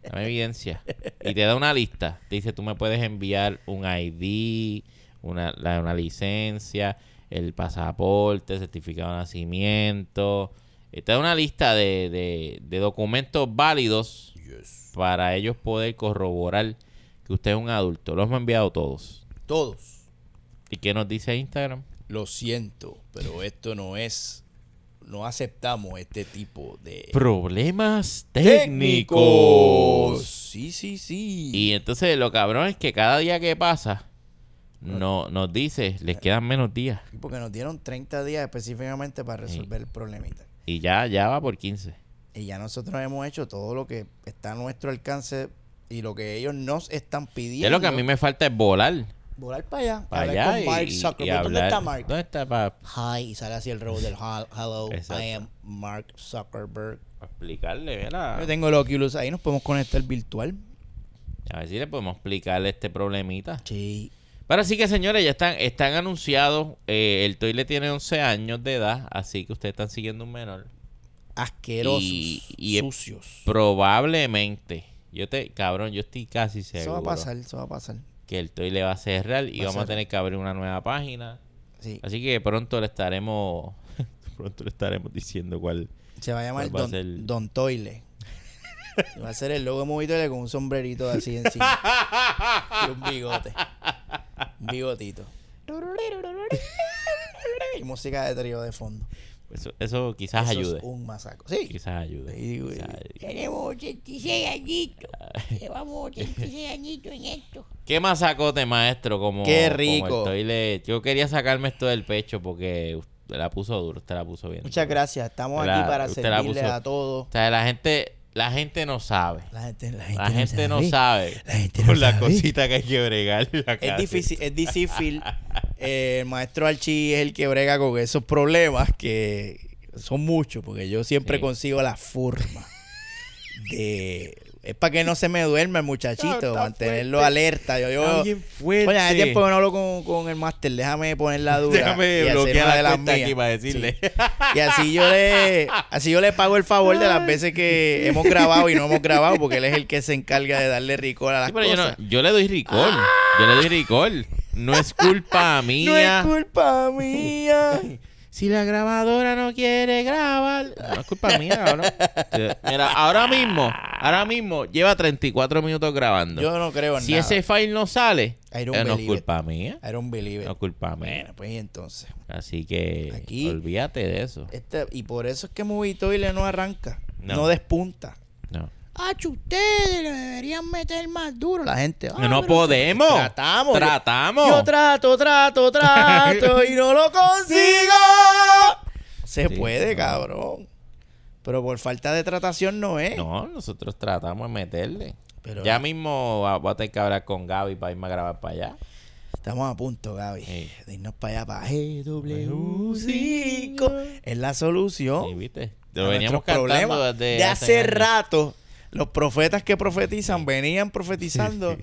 Dame evidencia. Y te da una lista. Te dice, tú me puedes enviar un ID, una, la- una licencia, el pasaporte, certificado de nacimiento. Te da una lista de, de- de documentos válidos para ellos poder corroborar que usted es un adulto. Los hemos enviado todos. Todos. ¿Y qué nos dice Instagram? Lo siento, pero esto no es. No aceptamos este tipo de. Problemas técnicos. técnicos. Sí, sí, sí. Y entonces lo cabrón es que cada día que pasa no, nos dice, les quedan menos días. Porque nos dieron 30 días específicamente para resolver el problemita. Y ya, ya va por 15. Y ya nosotros hemos hecho todo lo que está a nuestro alcance y lo que ellos nos están pidiendo. Ya lo que a mí me falta es volar Volar para allá. para allá con Mark y, y Zuckerberg. ¿Dónde hablar. está Mark? ¿Dónde está para Hi, y sale así el robot del hel- hello. Exacto. I am Mark Zuckerberg. explicarle? mira? Yo tengo el Oculus ahí, nos podemos conectar virtual. A ver si le podemos explicarle este problemita. Sí. Pero así que señores, ya están, están anunciados. eh, el Toile tiene 11 años de edad, así que ustedes están siguiendo un menor. Asquerosos. Y- y- sucios. Probablemente. Yo te, cabrón, yo estoy casi seguro. Eso va a pasar, eso va a pasar. que el toile va a cerrar y Va a vamos a tener que abrir una nueva página. Sí. Así que pronto le estaremos pronto le estaremos diciendo cuál Se va a llamar ¿Cuál va a Don, ser? Don Toile. va a ser el logo de Movitoile con un sombrerito así encima. y un bigote. Bigotito. y música de trío de fondo. eso, eso quizás Eso ayude. Es un masaco. Sí. Quizás ayude. Y quizás y- ayude. Tenemos 86 añitos. Llevamos 86 añitos en esto. ¿Qué masacote, maestro? Como, Qué rico. Yo quería sacarme esto del pecho porque usted la puso duro, usted la puso bien. Muchas duro. gracias. Estamos La- aquí para servirle puso- a todos. O sea, la gente, la gente no sabe. La gente, la gente, La gente no sabe. La gente no Con la sabe. cosita que hay que bregar. la Es difícil, es difícil. Eh, el maestro Archie es el que brega con esos problemas que son muchos, porque yo siempre Sí. consigo la forma de. Es para que no se me duerma el muchachito, mantenerlo fuerte. alerta. Yo, yo. Oye, hace tiempo que no hablo con, con el máster, déjame poner la duda. Déjame y hacer bloquear una la de las mías. aquí para decirle. Sí. Y así yo le así yo le pago el favor de las veces que hemos grabado y no hemos grabado, porque él es el que se encarga de darle ricor a las Sí, pero yo, cosas. no, yo le doy ricol. Yo le doy ricol. No es culpa No mía. es culpa mía. Si la grabadora no quiere grabar, no es culpa mía, cabrón. Mira, ahora mismo, ahora mismo lleva 34 minutos grabando. Yo no creo en si nada. ese file no sale, I don't eh, no es culpa mía. I don't believe it. No es culpa mía. Bueno, pues y entonces. Así que Aquí- olvídate de eso. Este, y por eso es que Movitoile no arranca. No. No, despunta. No, Ah, ustedes le deberían meter más duro. La gente. ah, no, podemos. Tratamos. Yo- Tratamos. Yo trato, trato, trato y no lo consigo. Se Sí, puede, no. cabrón. Pero por falta de tratación no es. No, nosotros tratamos de meterle. Pero- ya mismo va- voy a tener que hablar con Gaby para irme a grabar para allá. Estamos a punto, Gaby, Sí. de irnos para allá, para GW5. Es la solución. Sí, ¿viste? Lo veníamos cantando problemas. desde de hace rato. Los profetas que profetizan venían profetizando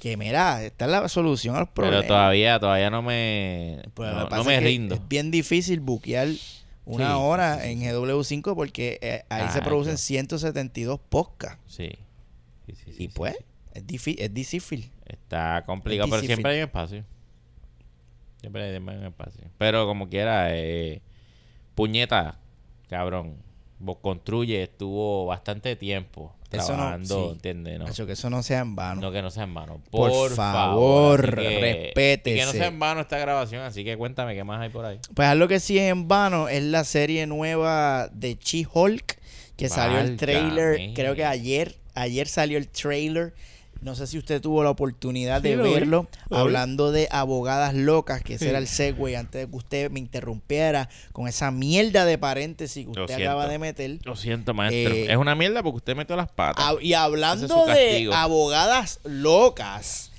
que, mira, esta es la solución a los problemas. Pero todavía, todavía no me, Pues no, me rindo. Es bien difícil buquear una Sí, hora sí, sí, en GW5 porque eh, ahí se Ah, producen claro. 172 podcasts. Sí. Sí, sí, sí, y sí. pues, es, difí- es difícil. Está complicado, Es pero difícil. siempre hay un espacio. Siempre hay siempre hay un espacio. Pero como quiera, eh, puñeta, cabrón. Vos construye, estuvo bastante tiempo Eso no- trabajando, sí. ¿entiendes? No, que eso no sea en vano. no que no sea en vano. Por Por, favor, así que- no sea en vano esta grabación, así que cuéntame qué más hay por ahí. Pues algo que sí es en vano es la serie nueva de She-Hulk, que salió el trailer, creo que ayer, ayer salió el trailer. No sé si usted tuvo la oportunidad Sí, de vi, verlo, vi. hablando de abogadas locas, que ese Sí. era el segue antes de que usted me interrumpiera con esa mierda de paréntesis que Lo usted siento. acaba de meter. Lo siento, maestro. Eh, es una mierda porque usted metió las patas. Ah, y hablando de abogadas locas,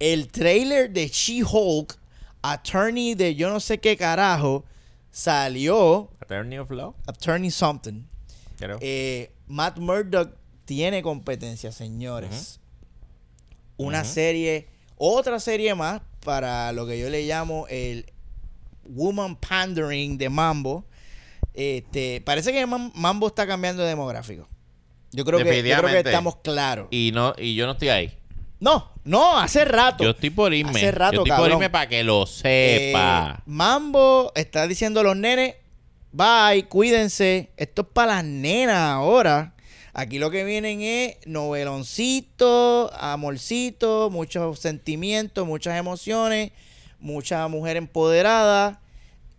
el trailer de She-Hulk, Attorney de yo no sé qué carajo, salió, Attorney of Law, Attorney Something. creo. Eh, Matt Murdock tiene competencia, señores. Una serie, otra serie más para lo que yo le llamo el Woman Pandering de Mambo. Este, parece que Mam- Mambo está cambiando de demográfico. Yo creo, que, yo creo que estamos claros. y no y yo no estoy ahí. No, no, hace rato. Yo estoy por irme. Hace rato, yo estoy por irme para que lo Eh, sepa. Mambo está diciendo a los nenes, bye, cuídense. Esto es para las nenas ahora. Aquí lo que vienen es noveloncito, amorcito, muchos sentimientos, muchas emociones, mucha mujer empoderada.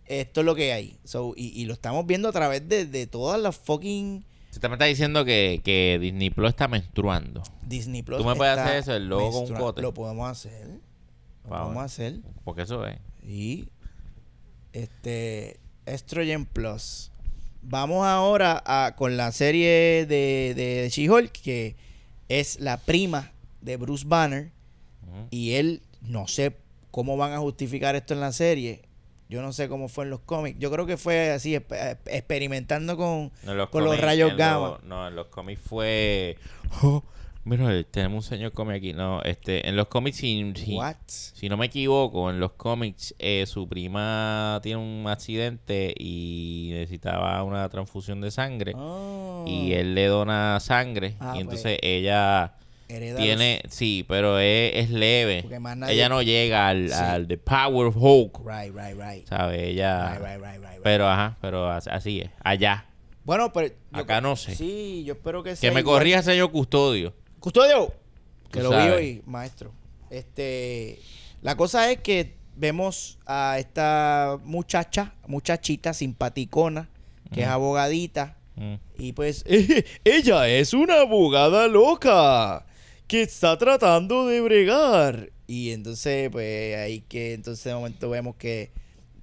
Esto es lo que hay. So, y, y lo estamos viendo a través de, de todas las fucking Se te me está diciendo que, que Disney Plus está menstruando. Disney Plus. ¿Tú me puedes hacer eso, el logo con un cote? Lo podemos hacer. Lo Vamos. podemos hacer. Porque eso es. Y este Estrogen Plus. Vamos ahora a, con la serie de, de She-Hulk, que es la prima de Bruce Banner. Y él, no sé cómo van a justificar esto en la serie. Yo no sé cómo fue en los cómics. Yo creo que fue así, experimentando con, los con los rayos gamma. los- no, en los cómics fue. Oh, mira, tenemos un señor cómic aquí. No, este, en los cómics, si, si, si no me equivoco, en los cómics, eh, su prima tiene un accidente y necesitaba una transfusión de sangre. Oh, Y él le dona sangre. Ah, y pues, entonces ella hereda tiene. Sí, pero es, es leve. Nadie- Ella no llega al, Sí. al The Power of Hulk. los- Right, right, right. ¿Sabes? Ella. Right, right, right, right, right. Pero, ajá, pero as- así es. Allá. Bueno, pero. Acá no sé. Sí, yo espero que Que sea me igual. corrija, señor Custodio. Custodio. Que Tú lo vi sabes. hoy, maestro. Este, la cosa es que vemos a esta muchacha, muchachita simpaticona, que es abogadita. Mm. Y pues, ella es una abogada loca que está tratando de bregar. Y entonces, pues, ahí que entonces de momento vemos que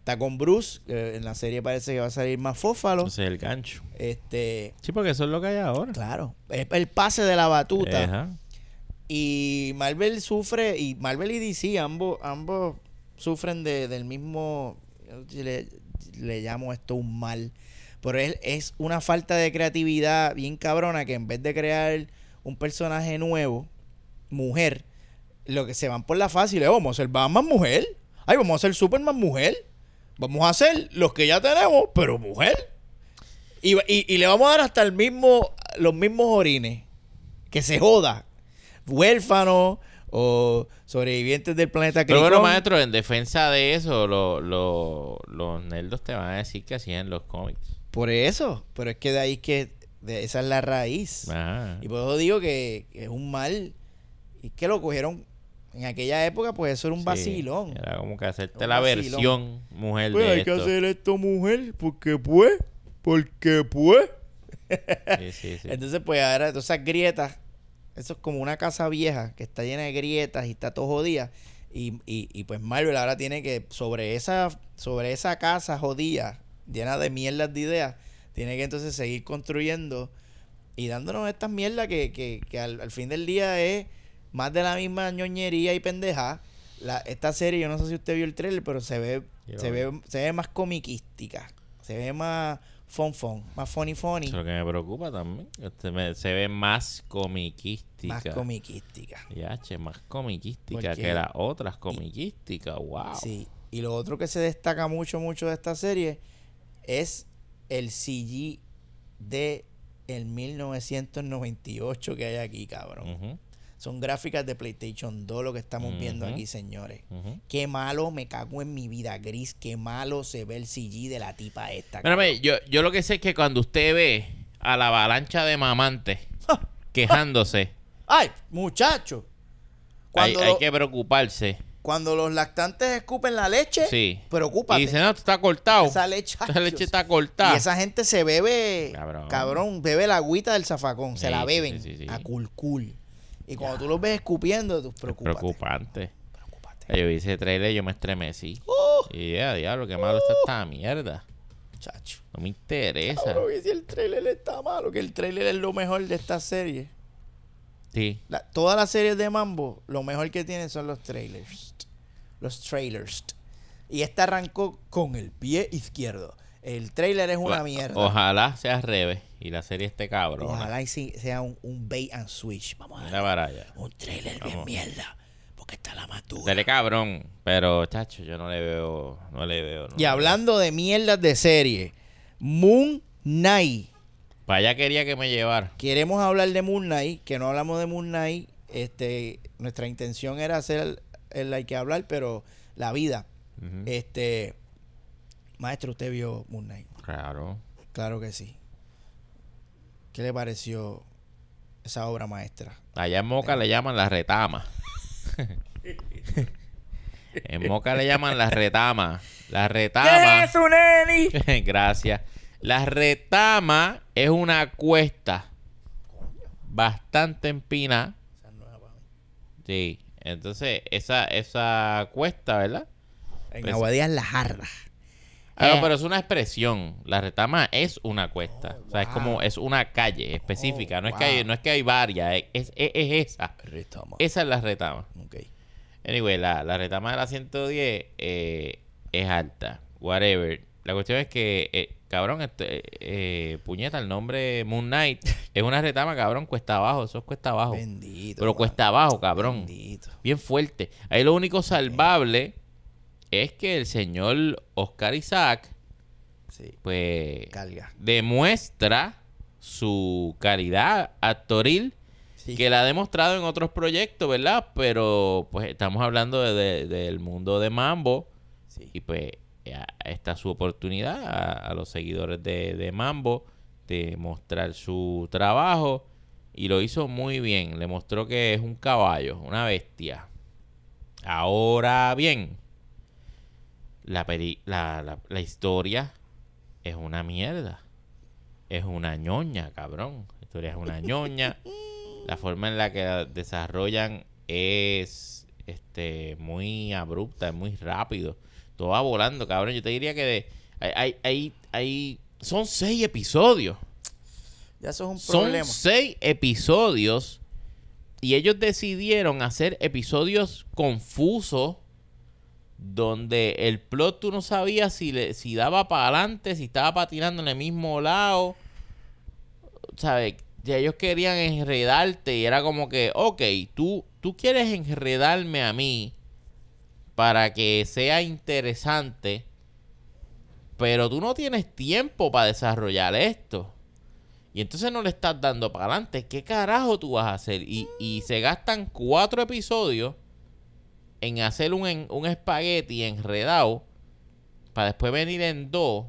está con Bruce. que en la serie parece que va a salir más fófalo. Entonces el gancho. Este, Sí, porque eso es lo que hay ahora. claro, es el pase de la batuta. Ajá. Y Marvel sufre, y Marvel y DC, ambos, ambos sufren de, del mismo, le, le llamo esto un mal, pero es, es una falta de creatividad bien cabrona que en vez de crear un personaje nuevo, mujer, lo que se van por la fácil es, vamos a hacer Batman mujer, ay, vamos a hacer Superman mujer, vamos a hacer los que ya tenemos, pero mujer. Y, y- y le vamos a dar hasta el mismo, los mismos orines. Que se joda. Huérfanos o sobrevivientes del planeta Pero bueno, maestro, en defensa de eso, lo- lo- los nerdos te van a decir que hacían los cómics. Por eso. Pero es que de ahí que de- esa es la raíz. Ajá. Y por eso digo que, que es un mal. Y que lo cogieron en aquella época, pues eso era un Sí, vacilón. Era como que hacerte Un la vacilón. versión mujer Pues de hay que hacer esto, mujer, porque pues, porque pues. Sí, sí, sí. Entonces, pues ahora, todas esas grietas, eso es como una casa vieja que está llena de grietas y está todo jodida. Y, y, y pues Marvel ahora tiene que, sobre esa, sobre esa casa jodida, llena de mierdas de ideas, tiene que entonces seguir construyendo y dándonos estas mierdas que, que, que al, al fin del día es más de la misma ñoñería y pendeja. la, esta serie, yo no sé si usted vio el trailer, pero se ve, Yo se ve, se ve más comiquística. Se ve más fun fun, más funny funny, Eso es lo que me preocupa también. Este, me- se ve más comiquística. más comiquística. Ya, che, más comiquística que las otras comiquísticas. Wow. Sí. Y lo otro que se destaca mucho, mucho de esta serie es el CG de el 1998 que hay aquí, cabrón. Ujú, Son gráficas de PlayStation 2 lo que estamos viendo aquí, señores. Qué malo me cago en mi vida gris. Qué malo se ve el CG de la tipa esta. Mírame, yo, yo lo que sé es que cuando usted ve a la avalancha de mamantes quejándose, Ay, muchacho. hay, Cuando, hay lo- que preocuparse. cuando los lactantes escupen la leche, Sí. preocúpate. Y dice, no, está cortado. esa leche, Esa leche está cortada. Y esa gente se bebe, Cabrón. cabrón, bebe la agüita del zafacón, se la beben sí, sí. a culcul. Y cuando tú los ves escupiendo, tú. Preocupante. Preocúpate. Yo vi ese trailer y yo me estremecí. Oh, Y ya, diablo, qué malo está esta mierda. chacho. No me interesa. Cabrón, y si el trailer está malo, que el trailer es lo mejor de esta serie. Sí. La- todas las series de Mambo, lo mejor que tienen son los trailers. Los trailers. Y esta arrancó con el pie izquierdo. El trailer es una mierda. Ojalá sea al revés y la serie esté cabrón. Ojalá y sí sea un, un bait and switch. Vamos a Mira ver. Un trailer bien mierda. Porque está la más dura. Dale cabrón. Pero, chacho, yo no le veo. No le veo. no Y le hablando de mierdas de serie, Moon Knight. veo. Para allá quería que me llevara. Queremos hablar de Moon Knight, que no hablamos de Moon Knight. Este, nuestra intención era hacer el, el hay que hablar, pero la vida. Ujú. Este, maestro, usted vio Moon Knight. Claro. Claro que sí. ¿Qué le pareció esa obra maestra? Allá en Moca le llaman la retama. en Moca le llaman la retama. La retama. un Eni? Gracias. La retama es una cuesta bastante empinada. Sí. Entonces, esa, esa cuesta, ¿verdad? En Pues- Aguadías la jarda. Ah, no, Eh. pero es una expresión. La retama es una cuesta. o sea, es como, es una calle específica. Oh, no, es que hay, no es que hay varias. Es, es, es esa. Retama. Esa es la retama. Ok. Anyway, la, la retama de la 110 eh, es alta. Whatever. La cuestión es que, eh, cabrón, este, eh, puñeta, el nombre Moon Knight es una retama, cabrón, cuesta abajo. Eso es cuesta abajo. Bendito. Pero cuesta abajo, cabrón. Bendito. Bien fuerte. Ahí lo único salvable es que el señor Oscar Isaac, Sí. pues, Carga. demuestra su calidad actoril Sí. que la ha demostrado en otros proyectos, ¿verdad? Pero pues estamos hablando de- de- del mundo de Mambo Sí. y pues ya está su oportunidad a, a los seguidores de, de Mambo de mostrar su trabajo y lo hizo muy bien. Le mostró que es un caballo, una bestia. Ahora bien, la, peli- la, la, la historia es una mierda. Es una ñoña, cabrón. La historia es una ñoña. La forma en la que la desarrollan es este muy abrupta, es muy rápido. Todo va volando, cabrón. Yo te diría que de, hay, hay, hay, son seis episodios. Ya eso es un Son problema. seis episodios y ellos decidieron hacer episodios confusos donde el plot tú no sabías si, le, si daba para adelante, si estaba patinando en el mismo lado. ¿Sabes? Ya ellos querían enredarte y era como que, ok, tú, tú quieres enredarme a mí para que sea interesante, pero tú no tienes tiempo para desarrollar esto. Y entonces no le estás dando para adelante. ¿Qué carajo tú vas a hacer? Y, y se gastan cuatro episodios en hacer un, un espagueti enredado para después venir en dos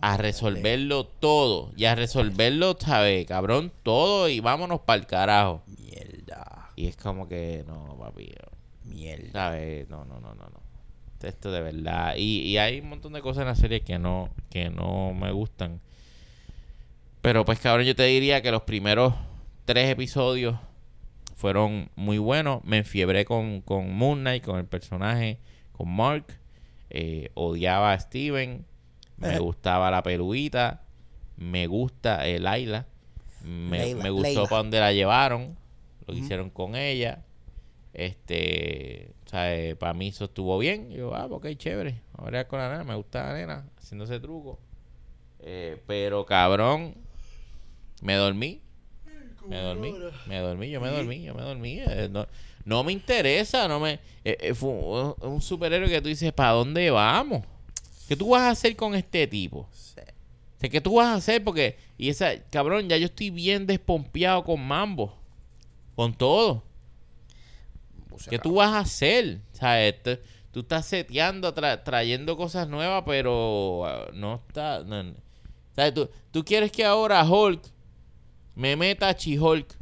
a resolverlo todo. Y a resolverlo, ¿sabes? Cabrón, todo y vámonos para el carajo. Mierda. Y es como que, no, papi, Mierda. ¿sabes? No, no, no, no, no. Esto de verdad. Y, y hay un montón de cosas en la serie que no, que no me gustan. Pero pues cabrón, yo te diría que los primeros tres episodios fueron muy buenos. Me enfiebré con, con Moon Knight, con el personaje, con Mark. Eh, odiaba a Steven. Me Eh. gustaba la peluita. Me gusta el Ayla. Me, Layla, me gustó para donde la llevaron. Lo que hicieron con ella. Este, o sea, para mí eso estuvo bien. Yo, ah, ok, chévere. Ahora con la nena, me gusta la nena haciendo ese truco. Eh, pero cabrón, me dormí. Me dormí, me dormí, yo me dormí, yo me dormí. Eh, no, no me interesa, no me. eh, eh, fue un, un superhéroe que tú dices, ¿para dónde vamos? ¿Qué tú vas a hacer con este tipo? O sea, ¿qué tú vas a hacer? Porque, y esa, cabrón, ya yo estoy bien despompeado con Mambo. Con todo. ¿Qué tú vas a hacer? O sea, este- tú estás seteando, tra- trayendo cosas nuevas, pero ah, no está. no- no. O sea, tú, tú quieres que ahora Hulk me meta a She-Hulk.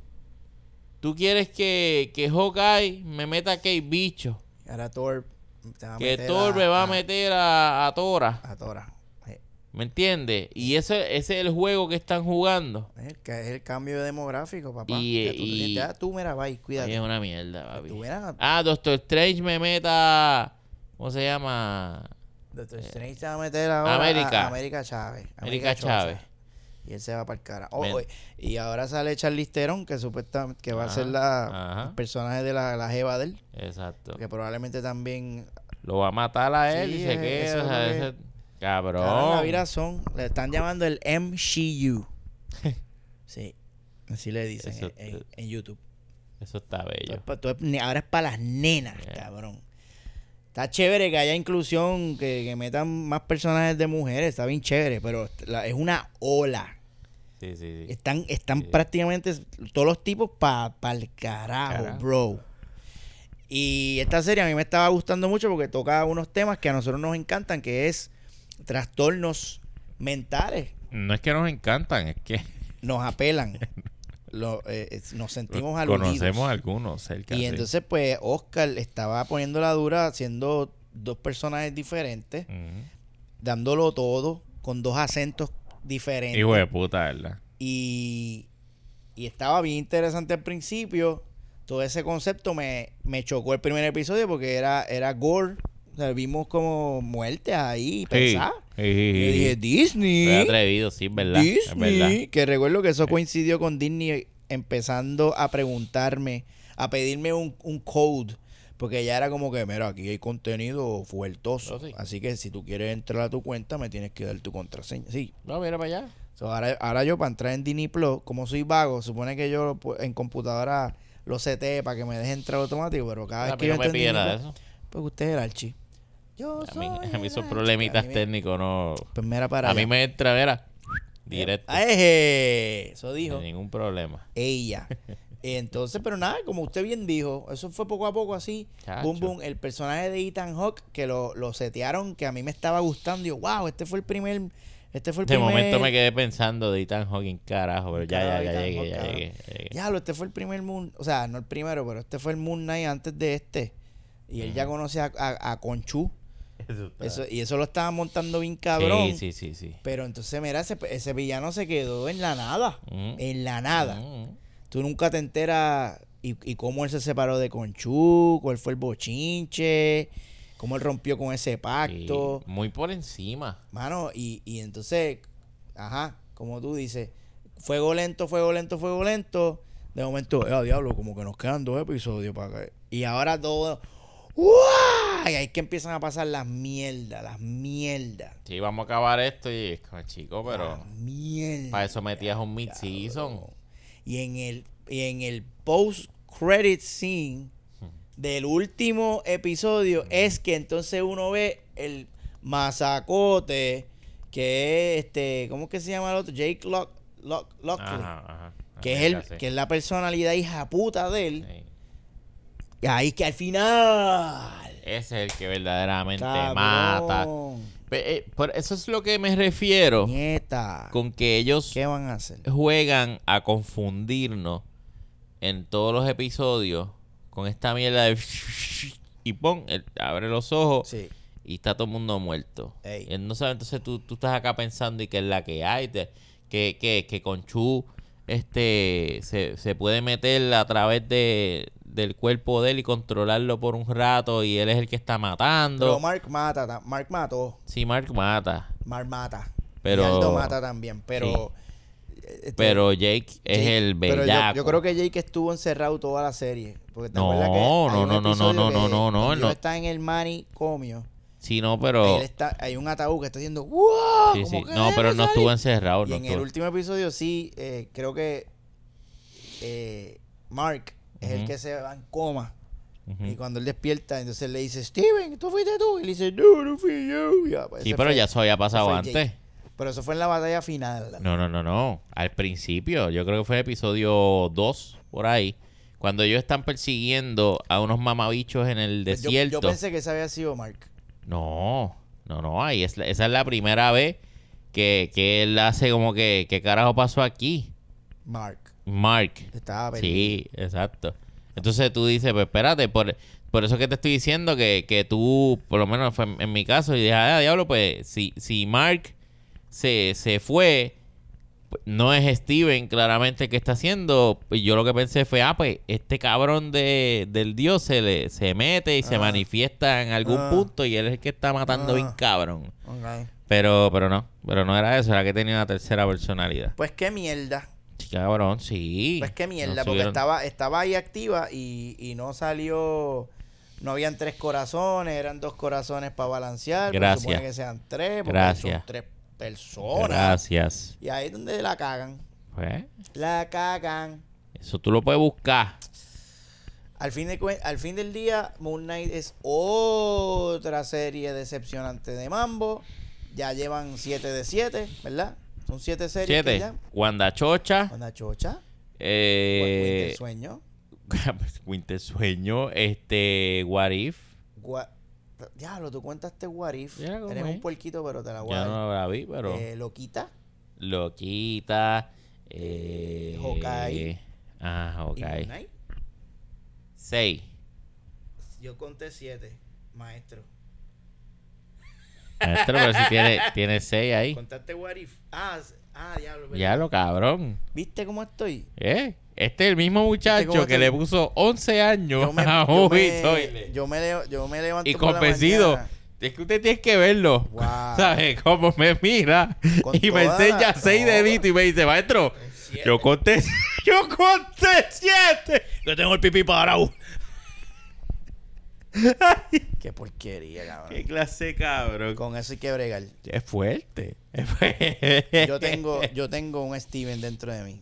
Tú quieres que, que Hawkeye me meta a Kate Bicho. Ahora Thor Que Thor me va a meter a, a Tora. A Tora. Eh, ¿Me entiendes? Y ese, ese es el juego que están jugando. Es el, ca- es el cambio demográfico, papá. Y- ya, tú, y- ya tú, mira, bye, cuídate. Es una mierda, papi. Ah, Doctor Strange me meta. ¿Cómo se llama? Doctor Strange se va a meter ahora América. a América Chávez. América. Chávez. Y él se va para el cara. Oh, y ahora sale Charlize Theron, que supuestamente que va a ser la ajá. el personaje de la, la jeva de él. Exacto. Que probablemente también. Lo va a matar a él Sí, y se queda. o sea, ese- Cabrón. La vida son. Le están llamando el MCU. sí. Así le dicen Eso- en, en- en YouTube. Eso está bello. ahora es para las nenas, Yeah. cabrón. Está chévere que haya inclusión, que, que metan más personajes de mujeres, está bien chévere, pero la- es una ola. Sí, sí, sí. Están, están prácticamente todos los tipos para el carajo, Carajo. bro. Y esta serie a mí me estaba gustando mucho porque toca unos temas que a nosotros nos encantan, que es trastornos mentales. No es que nos encantan, es que Nos apelan. Lo- eh, nos sentimos aludidos. conocemos algunos cerca. Y entonces, pues, Oscar estaba poniendo la dura haciendo dos personajes diferentes, dándolo todo, con dos acentos diferentes. Hijo de puta, ¿verdad? Y, y estaba bien interesante al principio. Todo ese concepto me, me chocó el primer episodio porque era, era gore. O sea, vimos como muertes ahí, Sí. Sí, Y sí, dije. Disney. Fue atrevido, sí, verdad. Es verdad. Disney. Que recuerdo que eso coincidió con Disney empezando a preguntarme, a pedirme un, un code. Porque ya era como que, mira, aquí hay contenido fuertoso. Oh, sí. Así que si tú quieres entrar a tu cuenta, me tienes que dar tu contraseña. Sí. No, mira para allá. So, ahora, ahora yo para entrar en Disney Plus, como soy vago, supone que yo lo pu- en computadora lo setee para que me deje entrar automático, pero cada vez que yo no me pide nada de eso. pues usted es el archi. Yo A mí, soy a mí archi. problemitas mí técnicos no. Pues mira para A mí me entra, mira, directo. Eje, Eso dijo Sin ningún problema. ella. Entonces, pero nada, como usted bien dijo, eso fue poco a poco así. Chacho. Boom, boom. El personaje de Ethan Hawke, que lo, lo setearon, que a mí me estaba gustando. Y yo, wow, este fue el primer. Este fue el De primer. momento me quedé pensando de Ethan Hawking, carajo, pero ya, ya, Carajo, ya Ethan llegué, ya llegué, ya llegué. Diablo, este fue el primer Moon. O sea, no el primero, pero este fue el Moon Knight antes de este. Y él ya conoce a, a, a Conchu. Eso está- Eso, y eso lo estaba montando bien cabrón. Sí, sí, sí, sí. Pero entonces, mira, ese, ese villano se quedó en la nada. En la nada. Tú nunca te enteras y, y cómo él se separó de Conchu, cuál fue el bochinche, cómo él rompió con ese pacto. Sí, Muy por encima. Mano, y, y entonces, ajá, como tú dices, fuego lento, fuego lento, fuego lento. De momento, eh, diablo, como que nos quedan dos episodios para que. Y ahora todo. ¡Uah! Y ahí que empiezan a pasar las mierdas, las mierdas. Sí, vamos a acabar esto y es como chico, pero Las mierdas. para eso metías un mid-season. Y en el, y en el post credit scene del último episodio es que entonces uno ve el masacote que es este, ¿cómo es que se llama el otro? Jake Lock, Lock, Lockley, Ajá, ajá. que es Ya el, que es la personalidad hija puta de él. Sí. Y ahí que al final Ese es el que verdaderamente cabrón, mata. Eh, por eso es lo que me refiero nieta, con que ellos ¿qué van a hacer? juegan a confundirnos en todos los episodios con esta mierda de y pon, él abre los ojos Sí. y está todo el mundo muerto. Él no sabe, entonces tú, tú estás acá pensando y que es la que hay, te- que, que, que con Chu este, se, se puede meter a través de, del cuerpo de él y controlarlo por un rato y él es el que está matando. Pero Mark mata, ta- Mark mató. Sí, Mark mata. Mar mata. Pero- Y Aldo mata también. Pero este, Pero Jake, es Jake- el pero yo- bellaco. Yo, creo que Jake estuvo encerrado toda la serie. Porque te No, que no, no, no, no, no, está en el manicomio. Sí, no, pero... Él está, hay un ataúd que está haciendo ¡Wow! Sí, sí. No, pero no estuvo salir". encerrado. Y no en el último episodio sí, eh, creo que eh, Mark es el que se va en coma. Y cuando él despierta, entonces le dice, Steven, ¿tú fuiste tú? Y le dice, no, no fui yo. Ya, pues, Sí, pero fue- ya eso había pasado antes. Jake. Pero eso fue en la batalla final. No, no, no, no. Al principio, yo creo que fue el episodio 2, por ahí, cuando ellos están persiguiendo a unos mamabichos en el Pues Yo- desierto. Yo, pensé que ese había sido Mark. No, no, no, ahí es, esa es la primera vez que, que él hace como que, ¿qué carajo pasó aquí? Mark. Mark. Estaba perdido. Sí, exacto. Entonces tú dices, pues espérate, por, por eso que te estoy diciendo que, que tú, por lo menos fue en, en mi caso, y dije, ah, diablo, pues si, si Mark se, se fue, no es Steven claramente que está haciendo. Pues yo lo que pensé fue, ah, pues este cabrón de, del dios se, le, se mete y se Ah. manifiesta en algún Ah. punto y él es el que está matando Ah. bien cabrón. Pero, pero no, pero no era eso, era que tenía una tercera personalidad. Pues qué mierda. Sí, cabrón, sí. Pues qué mierda, No porque subieron- estaba, estaba ahí activa y, y no salió. No habían tres corazones, eran dos corazones para balancear. pero Gracias. supone que sean tres, porque Gracias. son tres personas. Gracias. Y ahí es donde la cagan. Pues, La cagan. eso tú lo puedes buscar. Al fin, de, cuen- al fin del día, Moon Knight es otra serie decepcionante de Mambo. Ya llevan 7 de 7, ¿verdad? Son 7 series. que Siete. ya. Wanda Chocha. Onda chocha. Eh, Winter Sueño. Winter Sueño. Este. What If. Gua- Diablo, tú cuentaste What If. Ya, ¿cómo Eres es? un puerquito, pero te la voy a dar. no la vi, pero. Eh, Loquita Loquita. Eh, Hawkeye. Ah, Hawkeye. Seis. Yo conté 7, maestro. Maestro, pero si tiene, tiene seis ahí. Contaste What If. Ah, ah diablo. Ya cabrón. ¿Viste cómo estoy? ¿Eh? Este es el mismo muchacho que le puso 11 años Yo me, a yo, me, yo, me leo- yo me levanto Y convencido. Es que usted tiene que verlo. Wow. ¿Sabes? Como me mira Con y me enseña la- seis deditos y me dice, maestro, yo conté, yo conté siete. Yo tengo el pipí parado. Qué porquería, Qué cabrón. clase, cabrón. Con eso hay que bregar. Es fuerte. Es fuerte. Yo tengo, yo tengo un Steven dentro de mí.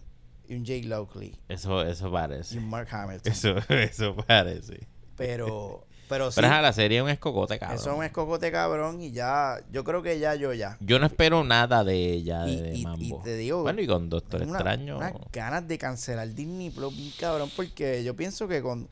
Y un Jake Lockley. Eso, eso Y parece. un Mark Hamilton. Eso, eso parece. Pero, pero sí. Pero ajá, la serie es un escocote, cabrón. Eso es un escocote cabrón y ya, yo creo que ya yo ya. Yo no espero nada de ella, de, Y- de y- y Mambo. te digo, bueno, y con Doctor una- Extraño. unas ganas de cancelar Disney Plus, cabrón, porque yo pienso que con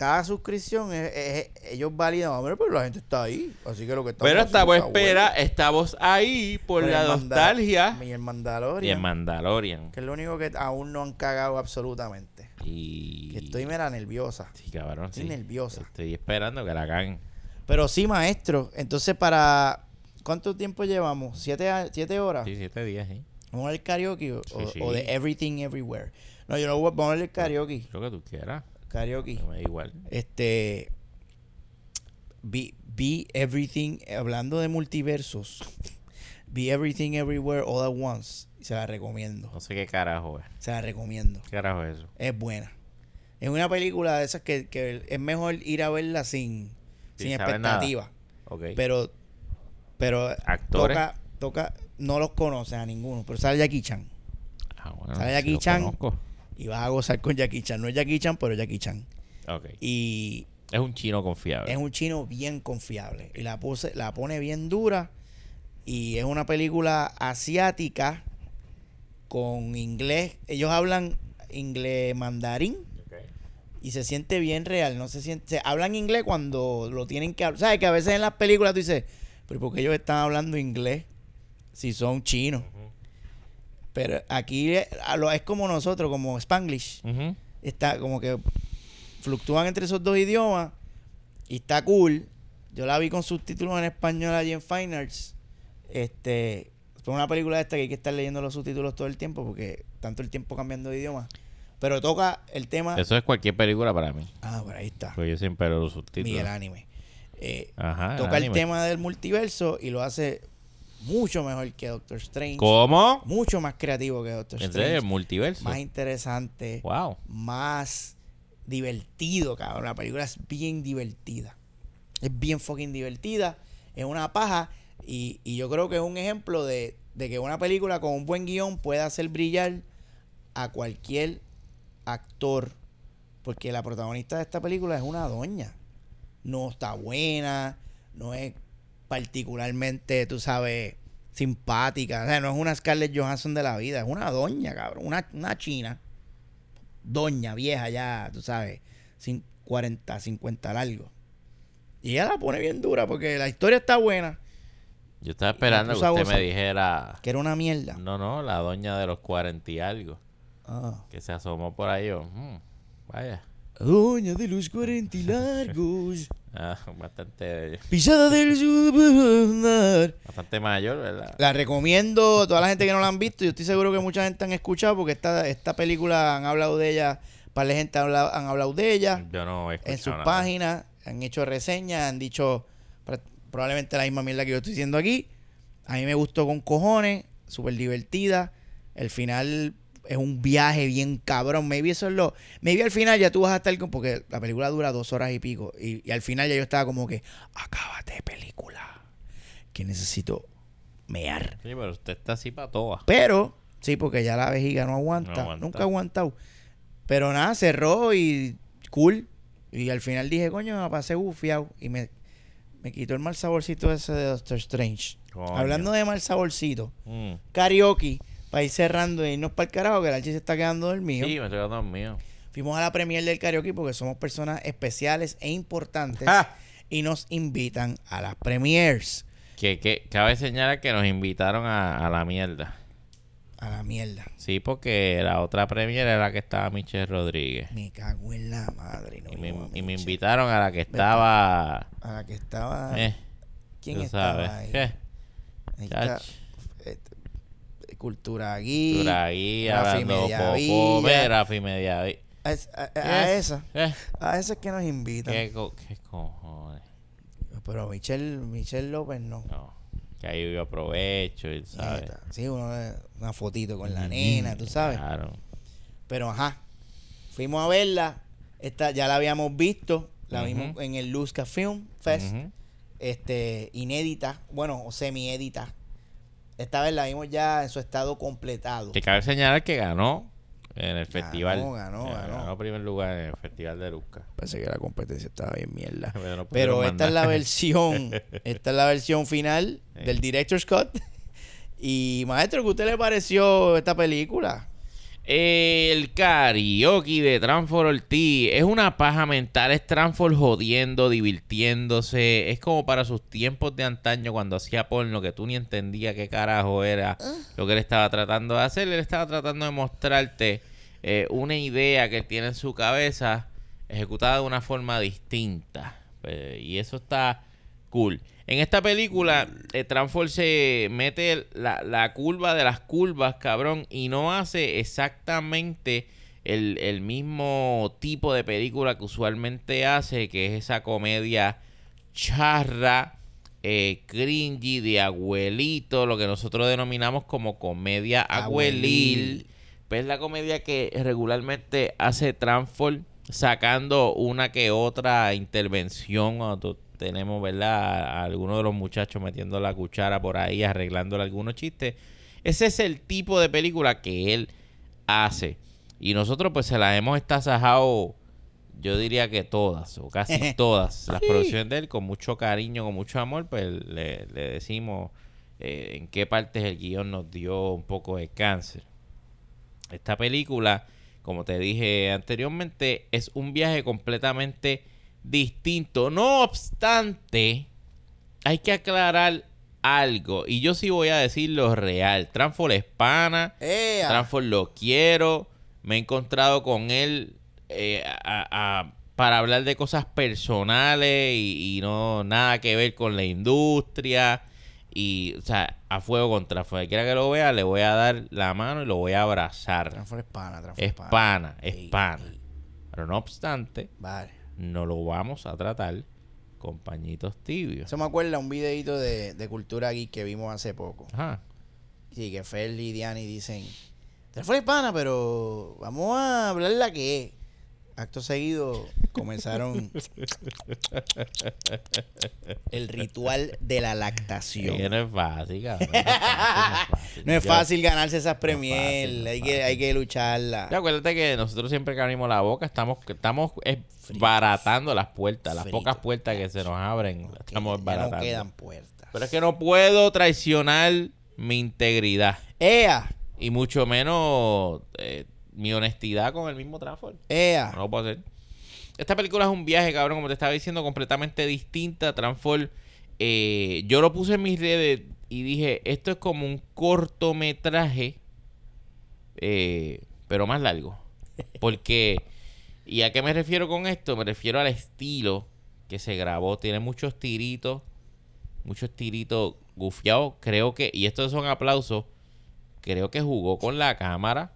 cada suscripción es- es- ellos validan, "Ah, mira, pero la gente está ahí, así que lo que estamos Pero estamos espera, bueno". estamos ahí por la nostalgia. Y el Mandalorian, Y el Mandalorian. que es lo único que aún no han cagado absolutamente. Y. Que estoy mera nerviosa. Sí, cabrón, estoy sí. nerviosa. Estoy esperando que la hagan. Pero sí, maestro, entonces para... ¿Cuánto tiempo llevamos? ¿Siete, siete horas? Sí, siete días, sí. ¿Vamos a ver karaoke o, Sí, o- sí. o de Everything Everywhere? No, yo no voy vamos a ver karaoke. Lo que tú quieras. Karaoke. Me igual. Este. Be, be Everything. Hablando de multiversos. Be Everything Everywhere All at Once. Se la recomiendo. No sé qué carajo es. Se la recomiendo. ¿Qué carajo es eso? Es buena. Es una película de esas que, que es mejor ir a verla sin, Sin sin expectativa. Ok. Pero. Pero. Actores. Toca, toca. No los conoces a ninguno. Pero sale Jackie Chan. ah, bueno, sale Jackie Chan. conozco. Y vas a gozar con Jackie Chan. No es Jackie Chan, pero Jackie Chan. Ok. Y Es un chino confiable. es un chino bien confiable. Y la, puse, la pone bien dura. Y es una película asiática con inglés. Ellos hablan inglés mandarín y se siente bien real. No se siente. se- hablan inglés cuando lo tienen que hablar. ¿Sabes? Que a veces en las películas tú dices, pero ¿por qué ellos están hablando inglés si son chinos? Pero aquí lo- es como nosotros, como Spanglish Ujú. está como que fluctúan entre esos dos idiomas y está cool. Yo la vi con subtítulos en español allí en Fine Arts. Este, es una película esta que hay que estar leyendo los subtítulos todo el tiempo porque tanto el tiempo cambiando de idioma. Pero toca el tema. Eso es cualquier película para mí. Ah, por ahí está. Porque yo siempre los Ni subtítulos. el anime. Eh, Ajá. toca el anime. tema del multiverso y lo hace mucho mejor que Doctor Strange. ¿Cómo? Mucho más creativo que Doctor ¿En Strange. serio? ¿El multiverso? Más interesante. Wow. Más divertido, cabrón. La película es bien divertida. Es bien fucking divertida. Es una paja. Y, y yo creo que es un ejemplo de, de que una película con un buen guion puede hacer brillar a cualquier actor. Porque la protagonista de esta película es una doña. No está buena. No es particularmente, tú sabes, simpática. O sea, no es una Scarlett Johansson de la vida. Es una doña, cabrón. Una, una china. Doña, vieja ya, tú sabes. Sin 40, 50 largo. Y ella la pone bien dura porque la historia está buena. Yo estaba esperando que usted gozar. me dijera... Que era una mierda. No, no, la doña de los cuarenta y algo. Ah. Que se asomó por ahí. "Mm, vaya. Doña de los 40 y largos. Ah, bastante, Pisada del bastante mayor, ¿verdad? La recomiendo a toda la gente que no la han visto. Yo estoy seguro que mucha gente han escuchado porque esta, esta película han hablado de ella. Para la gente han hablado, han hablado de ella Yo no he escuchado en sus nada. páginas. Han hecho reseñas, han dicho probablemente la misma mierda que yo estoy diciendo aquí. A mí me gustó con cojones, súper divertida. El final es un viaje bien cabrón. Maybe eso es lo. Maybe al final ya tú vas a estar con. Porque la película dura dos horas y pico. Y, y al final ya yo estaba como que. Acábate de película. Que necesito mear. Sí, pero usted está así para todas. Pero, sí, porque ya la vejiga no aguanta. No aguanta. Nunca ha aguantado. Pero nada, cerró y cool. Y al final dije, coño, me pasé bufiado. Y me, me quitó el mal saborcito ese de Doctor Strange. Coño. Hablando de mal saborcito, Mm. karaoke, para ir cerrando y irnos para el carajo, que el Archie se está quedando dormido. Sí, me estoy quedando mío. Fuimos a la premier del karaoke porque somos personas especiales e importantes. Y nos invitan a las premiers. Que, que cabe señalar que nos invitaron a, a la mierda. A la mierda. Sí, porque la otra premier era la que estaba Michelle Rodríguez. Me cago en la madre. no Y me, y me invitaron a la que estaba... A la que estaba. Eh, ¿Quién estaba sabes. ahí? ¿Qué? Ahí está, Cultura Gui. Por ahí Rafi. Mediavilla. Ve, Rafi Mediavilla. A, a- a- esa. Eh, A esa es que nos invitan. ¿Qué, co- qué cojones? Pero Michelle, Michelle López no. No. Que ahí yo aprovecho, y ¿sabes? Sí, uno, eh, una fotito con la nena, tú sabes. Claro. Pero ajá. Fuimos a verla. Esta ya la habíamos visto. La vimos en el Luzca Film Fest. Este, inédita. Bueno, o semi-edita. Esta vez la vimos ya en su estado completado. Que cabe señalar que ganó en el festival. ganó, Eh, ganó. Ganó primer lugar en el festival de Luzca. Pensé que la competencia estaba bien mierda. Pero, no Pero pudieron esta es la versión, esta es la versión final Sí. del Director's Cut. Y maestro, ¿qué a usted le pareció esta película? El karaoke de Transfor Ortiz es una paja mental. Es Transfor jodiendo, divirtiéndose. Es como para sus tiempos de antaño cuando hacía porno que tú ni entendías qué carajo era lo que él estaba tratando de hacer. Él estaba tratando de mostrarte eh, una idea que él tiene en su cabeza ejecutada de una forma distinta. Eh, y eso está cool. En esta película, eh, Transform se mete la, la curva de las curvas, cabrón, y no hace exactamente el, el mismo tipo de película que usualmente hace, que es esa comedia charra, eh, cringy, de abuelito, lo que nosotros denominamos como comedia abuelil. Abuelil. Pues la comedia que regularmente hace Transform sacando una que otra intervención tú- tenemos, ¿verdad? A, algunos de los muchachos metiendo la cuchara por ahí, arreglándole algunos chistes. Ese es el tipo de película que él hace. Y nosotros pues se las hemos estasajado, yo diría que todas, o casi todas, las producciones de él, con mucho cariño, con mucho amor, pues le, le decimos eh, en qué partes el guion nos dio un poco de cáncer. Esta película, como te dije anteriormente, es un viaje completamente distinto. No obstante, hay que aclarar algo. Y yo sí voy a decir lo real. Transfor es pana. ¡Ea! Transfor lo quiero. Me he encontrado con él eh, a- a- para hablar de cosas personales y, y no nada que ver con la industria. Y, o sea, a fuego contra fuego. Quiera que lo vea, le voy a dar la mano y lo voy a abrazar. Transform es pana, Es pana, es pana. Pero no obstante, Vale. No lo vamos a tratar con pañitos tibios. Eso me acuerda un videito de, de Cultura Geek que vimos hace poco. Ajá. Sí, que Fel y Diani dicen, te fue hispana, pero vamos a hablar la que es. Acto seguido comenzaron el ritual de la lactación. No es fácil, cabrón. No es fácil. No es Yo- fácil ganarse esas No es premier, fácil, hay, que, hay que lucharla. Ya, acuérdate que nosotros siempre que abrimos la boca estamos, estamos eh, baratando las puertas, las Frito. pocas puertas que se nos abren, Que estamos baratando. no quedan puertas. Pero es que no puedo traicionar mi integridad ¡Ea! y mucho menos eh, mi honestidad con el mismo Transform. ¡Ea! No lo puedo hacer. Esta película es un viaje, cabrón, como te estaba diciendo, completamente distinta. Transform, eh, yo lo puse en mis redes y dije, esto es como un cortometraje, eh, pero más largo. Porque, ¿y a qué me refiero con esto? Me refiero al estilo que se grabó. Tiene muchos tiritos, muchos tiritos gufiados. Creo que, y estos son aplausos, creo que jugó con la cámara.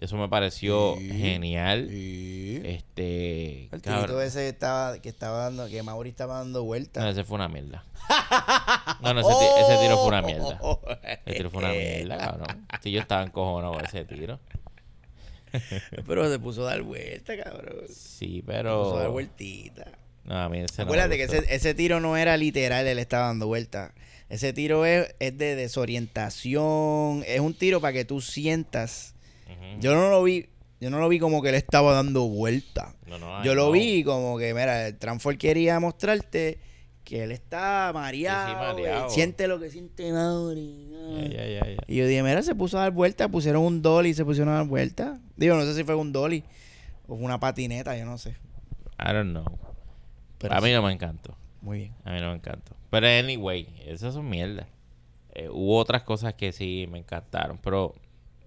Eso me pareció Sí. genial. Sí. Este. El cabrón. tirito ese estaba, que estaba dando, que Mauri estaba dando No, vueltas. ese fue una mierda. No, no, ese, ti- ese tiro fue una mierda. Ese tiro fue una mierda, cabrón. Si yo estaba encojonado con ese tiro. Pero se puso a dar vueltas, cabrón. Sí, Se puso a dar pero. vueltita. No, a mí ese no me Acuérdate que ese, ese tiro no era literal, él estaba dando vueltas. Ese tiro es, es de desorientación. Es un tiro para que tú sientas. Yo no lo vi, yo no lo vi como que él estaba dando. No, no, Yo lo vi como que, mira, el Transfor quería mostrarte que él está mareado. Sí, sí, mareado. Siente lo que siente Mauri. Y yo dije, mira, se puso a dar vueltas, pusieron un dolly y se pusieron a dar vueltas. Digo, no sé si fue un dolly o fue una patineta, yo no sé. I don't know. Pero a mí sí, no me encantó. Muy bien. A mí no me encantó. Pero anyway, esas son mierdas. Eh, hubo otras cosas que sí me encantaron. Pero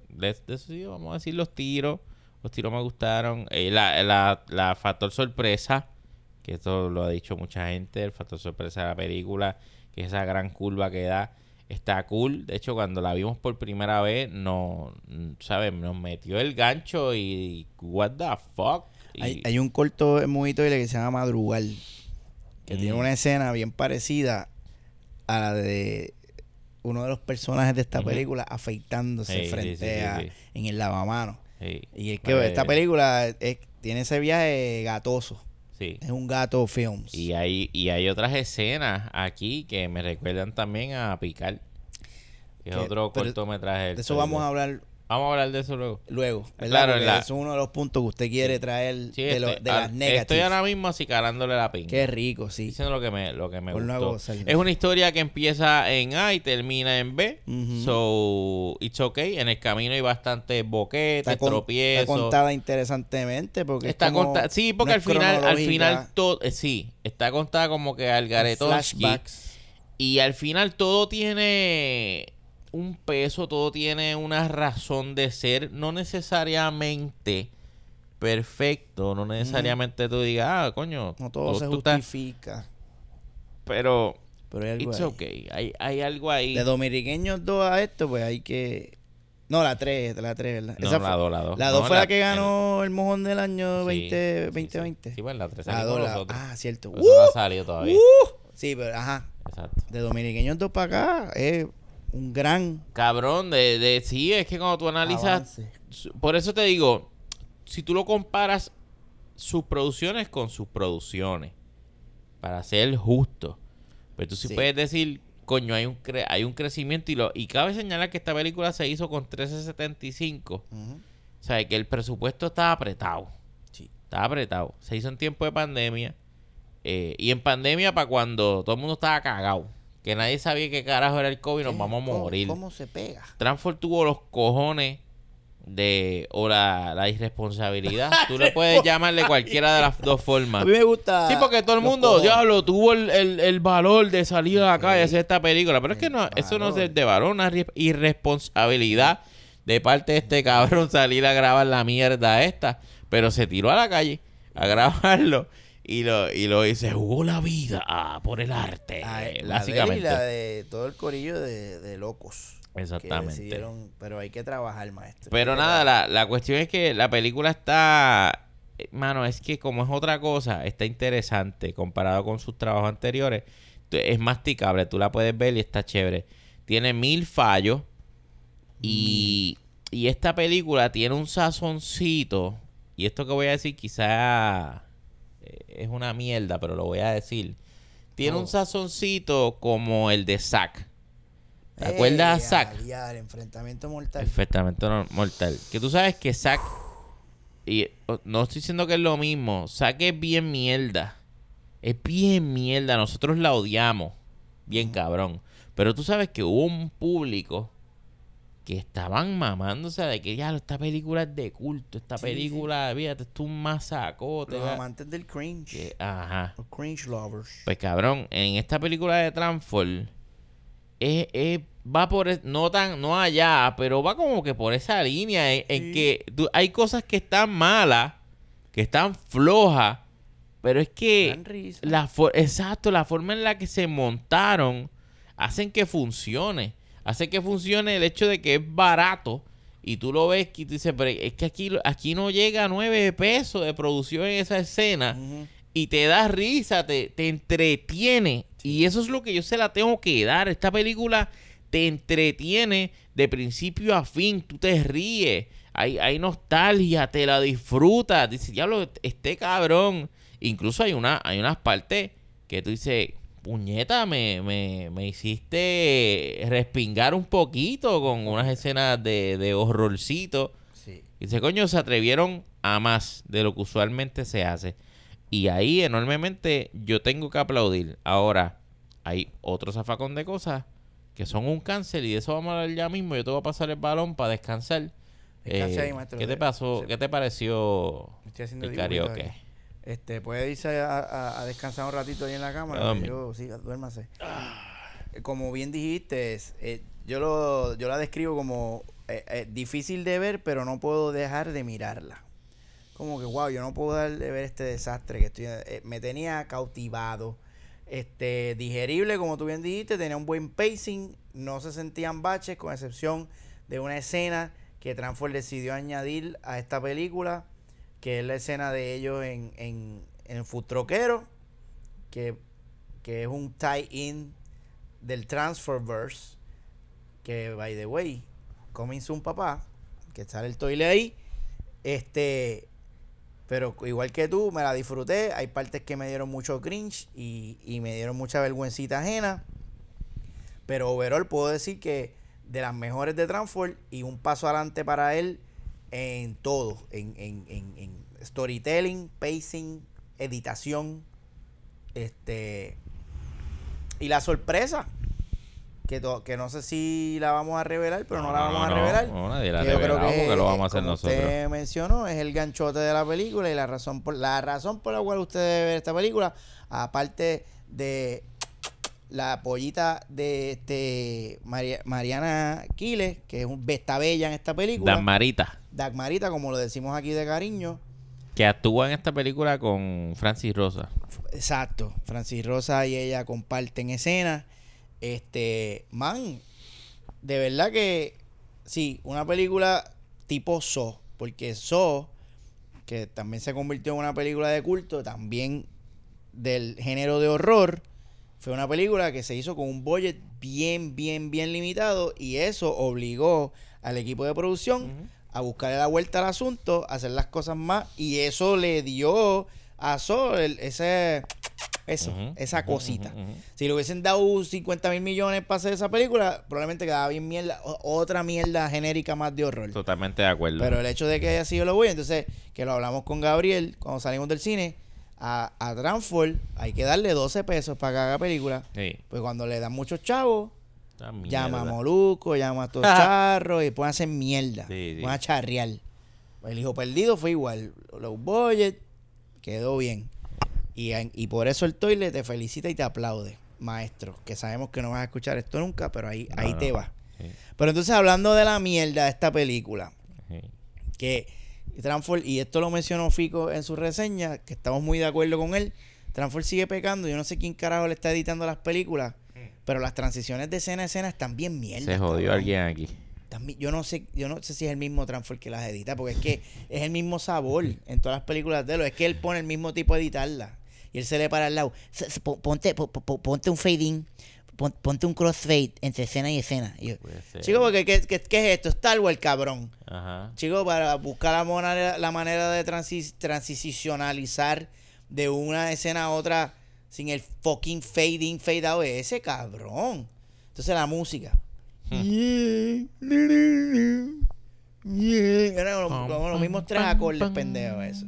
de, de eso sí, vamos a decir los tiros. Los tiros me gustaron. Eh, la, la, la factor sorpresa, que esto lo ha dicho mucha gente, el factor sorpresa de la película, que es esa gran curva que da. Está cool. De hecho, cuando la vimos por primera vez, no, ¿sabes? Nos metió el gancho y what the fuck. Y- Hay, hay un corto Movie Toilet que se llama Madrugal, que Mm. tiene una escena bien parecida a la de uno de los personajes de esta película afeitándose frente sí, sí, a sí. en el lavamanos. sí. Y es que Pues, esta película es- tiene ese viaje gatoso. Sí. Es un gato films. Y hay, y hay otras escenas aquí que me recuerdan también a Picar. Que es otro cortometraje. de eso vamos a hablar Vamos a hablar de eso luego. luego. ¿verdad? Claro, la- es uno de los puntos que usted quiere traer Sí, de, lo- estoy, de ah, las negativas. estoy ahora mismo acicalándole la pinga. Qué rico, sí. Diciendo lo que me, lo que me a gustó. Es una historia que empieza en A y termina en B. So, it's okay. En el camino hay bastantes boquetes, con- tropiezos. está contada interesantemente porque Está es como- contada, sí, porque no al final, al final todo, eh, sí, está contada como que al Garetowski. flashbacks. Y al final todo tiene un peso, todo tiene una razón de ser, no necesariamente perfecto, no necesariamente tú digas, ah, coño, No todo se tú estás- justifica. pero Pero hay algo it's ahí. okay, hay, hay algo ahí. De dominiqueños 2 a esto, pues hay que. No, la 3, la 3, ¿verdad? No, Esa la fue- dos, la dos. La 2 No, fue la, la- que ganó el mojón del año Sí, 20, sí, sí. 2020. Sí, bueno, la 3 La salimos dos, la-. Ah, cierto. Eso no ¡Uh! ha salido todavía. ¡Uh! Sí, pero ajá. Exacto. De dominiqueños 2 para acá es un gran Cabrón, de, de sí, es que cuando tú analizas avance. Por eso te digo, si tú lo comparas sus producciones con sus producciones, para ser justo, pues tú sí, Sí. puedes decir, coño, hay un, cre- hay un crecimiento y, lo, y cabe señalar que esta película se hizo con 1375, Ujú. o sea, que el presupuesto estaba apretado, Sí. estaba apretado, se hizo en tiempo de pandemia, eh, y en pandemia para cuando todo el mundo estaba cagado, que nadie sabía qué carajo era el COVID, nos vamos a ¿Cómo- morir. ¿Cómo se pega? Transform tuvo los cojones de o la, la irresponsabilidad. Tú le puedes llamar de cualquiera de las dos formas. A mí me gusta. Sí, porque todo el mundo, diablo, tuvo el, el- el valor de salir a la calle y hacer esta película. Pero es que no, eso no es de valor, una irresponsabilidad de parte de este cabrón salir a grabar la mierda esta. Pero se tiró a la calle a grabarlo y lo, y lo se jugó la vida ah, por el arte. Ah, la de y básicamente. la de todo el corillo de, de locos. Exactamente. pero hay que trabajar, maestro. Pero nada, la, la cuestión es que la película está mano, es que como es otra cosa, está interesante comparado con sus trabajos anteriores. Es masticable, tú la puedes ver y está chévere. Tiene mil fallos y, y esta película tiene un sazoncito. Y esto que voy a decir quizá es una mierda, pero lo voy a decir. Tiene Oh. un sazoncito como el de Zack. ¿Te acuerdas a Eh, Zack? ya, ya, el enfrentamiento mortal. Perfectamente no- mortal. Que tú sabes que Zack. Y no estoy diciendo que es lo mismo. Zack es bien mierda. Es bien mierda. Nosotros la odiamos. Bien cabrón. Pero tú sabes que hubo un público que estaban mamándose de que ya esta película es de culto. Esta Sí, película, fíjate, esto es un masacote. Los ¿verdad? amantes del cringe. Que- ajá. Los cringe lovers. Pues cabrón, en esta película de Transform es, es- va por no tan no allá, pero va como que por esa línea en, en Sí. que tú- hay cosas que están malas, que están flojas, pero es que la for- exacto, la forma en la que se montaron hacen que funcione, hace que funcione el hecho de que es barato y tú lo ves y tú dices, pero es que aquí aquí no llega a nueve pesos de producción en esa escena y te da risa, te, te entretiene. Y eso es lo que yo se la tengo que dar. Esta película te entretiene de principio a fin. Tú te ríes. Hay, hay nostalgia, te la disfrutas. Dices, diablo, este cabrón. Incluso hay, una, hay unas partes que tú dices, puñeta, me, me, me hiciste respingar un poquito con unas escenas de, de horrorcito. Sí. Y dice, coño, se atrevieron a más de lo que usualmente se hace. Y ahí enormemente yo tengo que aplaudir. Ahora, hay otro zafacón de cosas que son un cáncer y de eso vamos a hablar ya mismo. Yo te voy a pasar el balón para descansar. Descanse Eh, ahí, maestro. ¿Qué te pasó? Sí. ¿Qué te pareció Estoy haciendo el karaoke? Este, puede irse a, a- a descansar un ratito ahí en la cámara. Yo, sí, duérmase. Eh, Como bien dijiste, es, eh, yo, lo, yo la describo como eh, eh, difícil de ver, pero no puedo dejar de mirarla. Como que, wow, yo no puedo dejar de ver este desastre que estoy. eh, me tenía cautivado. Este, digerible, como tú bien dijiste, tenía un buen pacing, no se sentían baches, con excepción de una escena que Transform decidió añadir a esta película, que es la escena de ellos en, en, en el food troquero, que, que es un tie-in del Transferverse, que, by the way, coming soon, papá, que sale el toile ahí, este, pero igual que tú, me la disfruté, hay partes que me dieron mucho cringe y, y me dieron mucha vergüencita ajena, pero overall puedo decir que de las mejores de Transform y un paso adelante para él en todo, en, en, en, en storytelling, pacing, editación, este y la sorpresa que, to- que no sé si la vamos a revelar, pero no, la vamos a revelar. no, nadie la yo creo que, porque lo vamos a hacer como nosotros. Usted mencionó, es el ganchote de la película y la razón por la razón por la cual usted debe ver esta película, aparte de la pollita de este Mariana Quiles, que es un está bella en esta película. Dagmarita, Dagmarita, como lo decimos aquí de cariño. que actúa en esta película con Francis Rosa. Exacto. Francis Rosa y ella comparten escena. Este, man, de verdad que sí, una película tipo So, porque So, que también se convirtió en una película de culto, también del género de horror, fue una película que se hizo con un budget bien, bien, bien limitado y eso obligó al equipo de producción a buscarle la vuelta al asunto, a hacer las cosas más y eso le dio a So el- ese, eso, esa cosita. Si le hubiesen dado 50 mil millones para hacer esa película, probablemente quedaba bien mierda, otra mierda genérica más de horror. Totalmente de acuerdo. Pero el hecho de que haya sido lo bueno, entonces, que lo hablamos con Gabriel cuando salimos del cine, a, a Transform hay que darle 12 pesos para que haga película. Sí, Pues cuando le dan muchos chavos, llama a Moluco, llama a estos charros y pueden hacer mierda. Sí, sí. Pueden a charrear. El hijo perdido fue igual. Low budget, quedó bien. Y, por eso el toilet te felicita y te aplaude, maestro. Que sabemos que no vas a escuchar esto nunca, pero ahí, No, ahí no. te va. Sí, Pero entonces, hablando de la mierda de esta película, que Transform, y esto lo mencionó Fico en su reseña, que estamos muy de acuerdo con él, Transform sigue pecando, yo no sé quién carajo le está editando las películas, pero las transiciones de escena a escena están bien mierda. Se jodió alguien aquí. También, yo no sé, yo no sé si es el mismo Transfer que las edita, porque es que es el mismo sabor en todas las películas de él. Es que él pone el mismo tipo de editarla. Y él se le para al lado. Ponte, po- po- ponte un fade in, pon- ponte un crossfade entre escena y escena. Y yo. Chico, porque ¿qué, qué, qué es esto? Star Wars, cabrón. Ajá. Chico, para buscar la manera, la manera de transi- transicionalizar de una escena a otra sin el fucking fade in, fade out ese, cabrón. Entonces la música. Eran los, como los mismos tres acordes pendejos eso.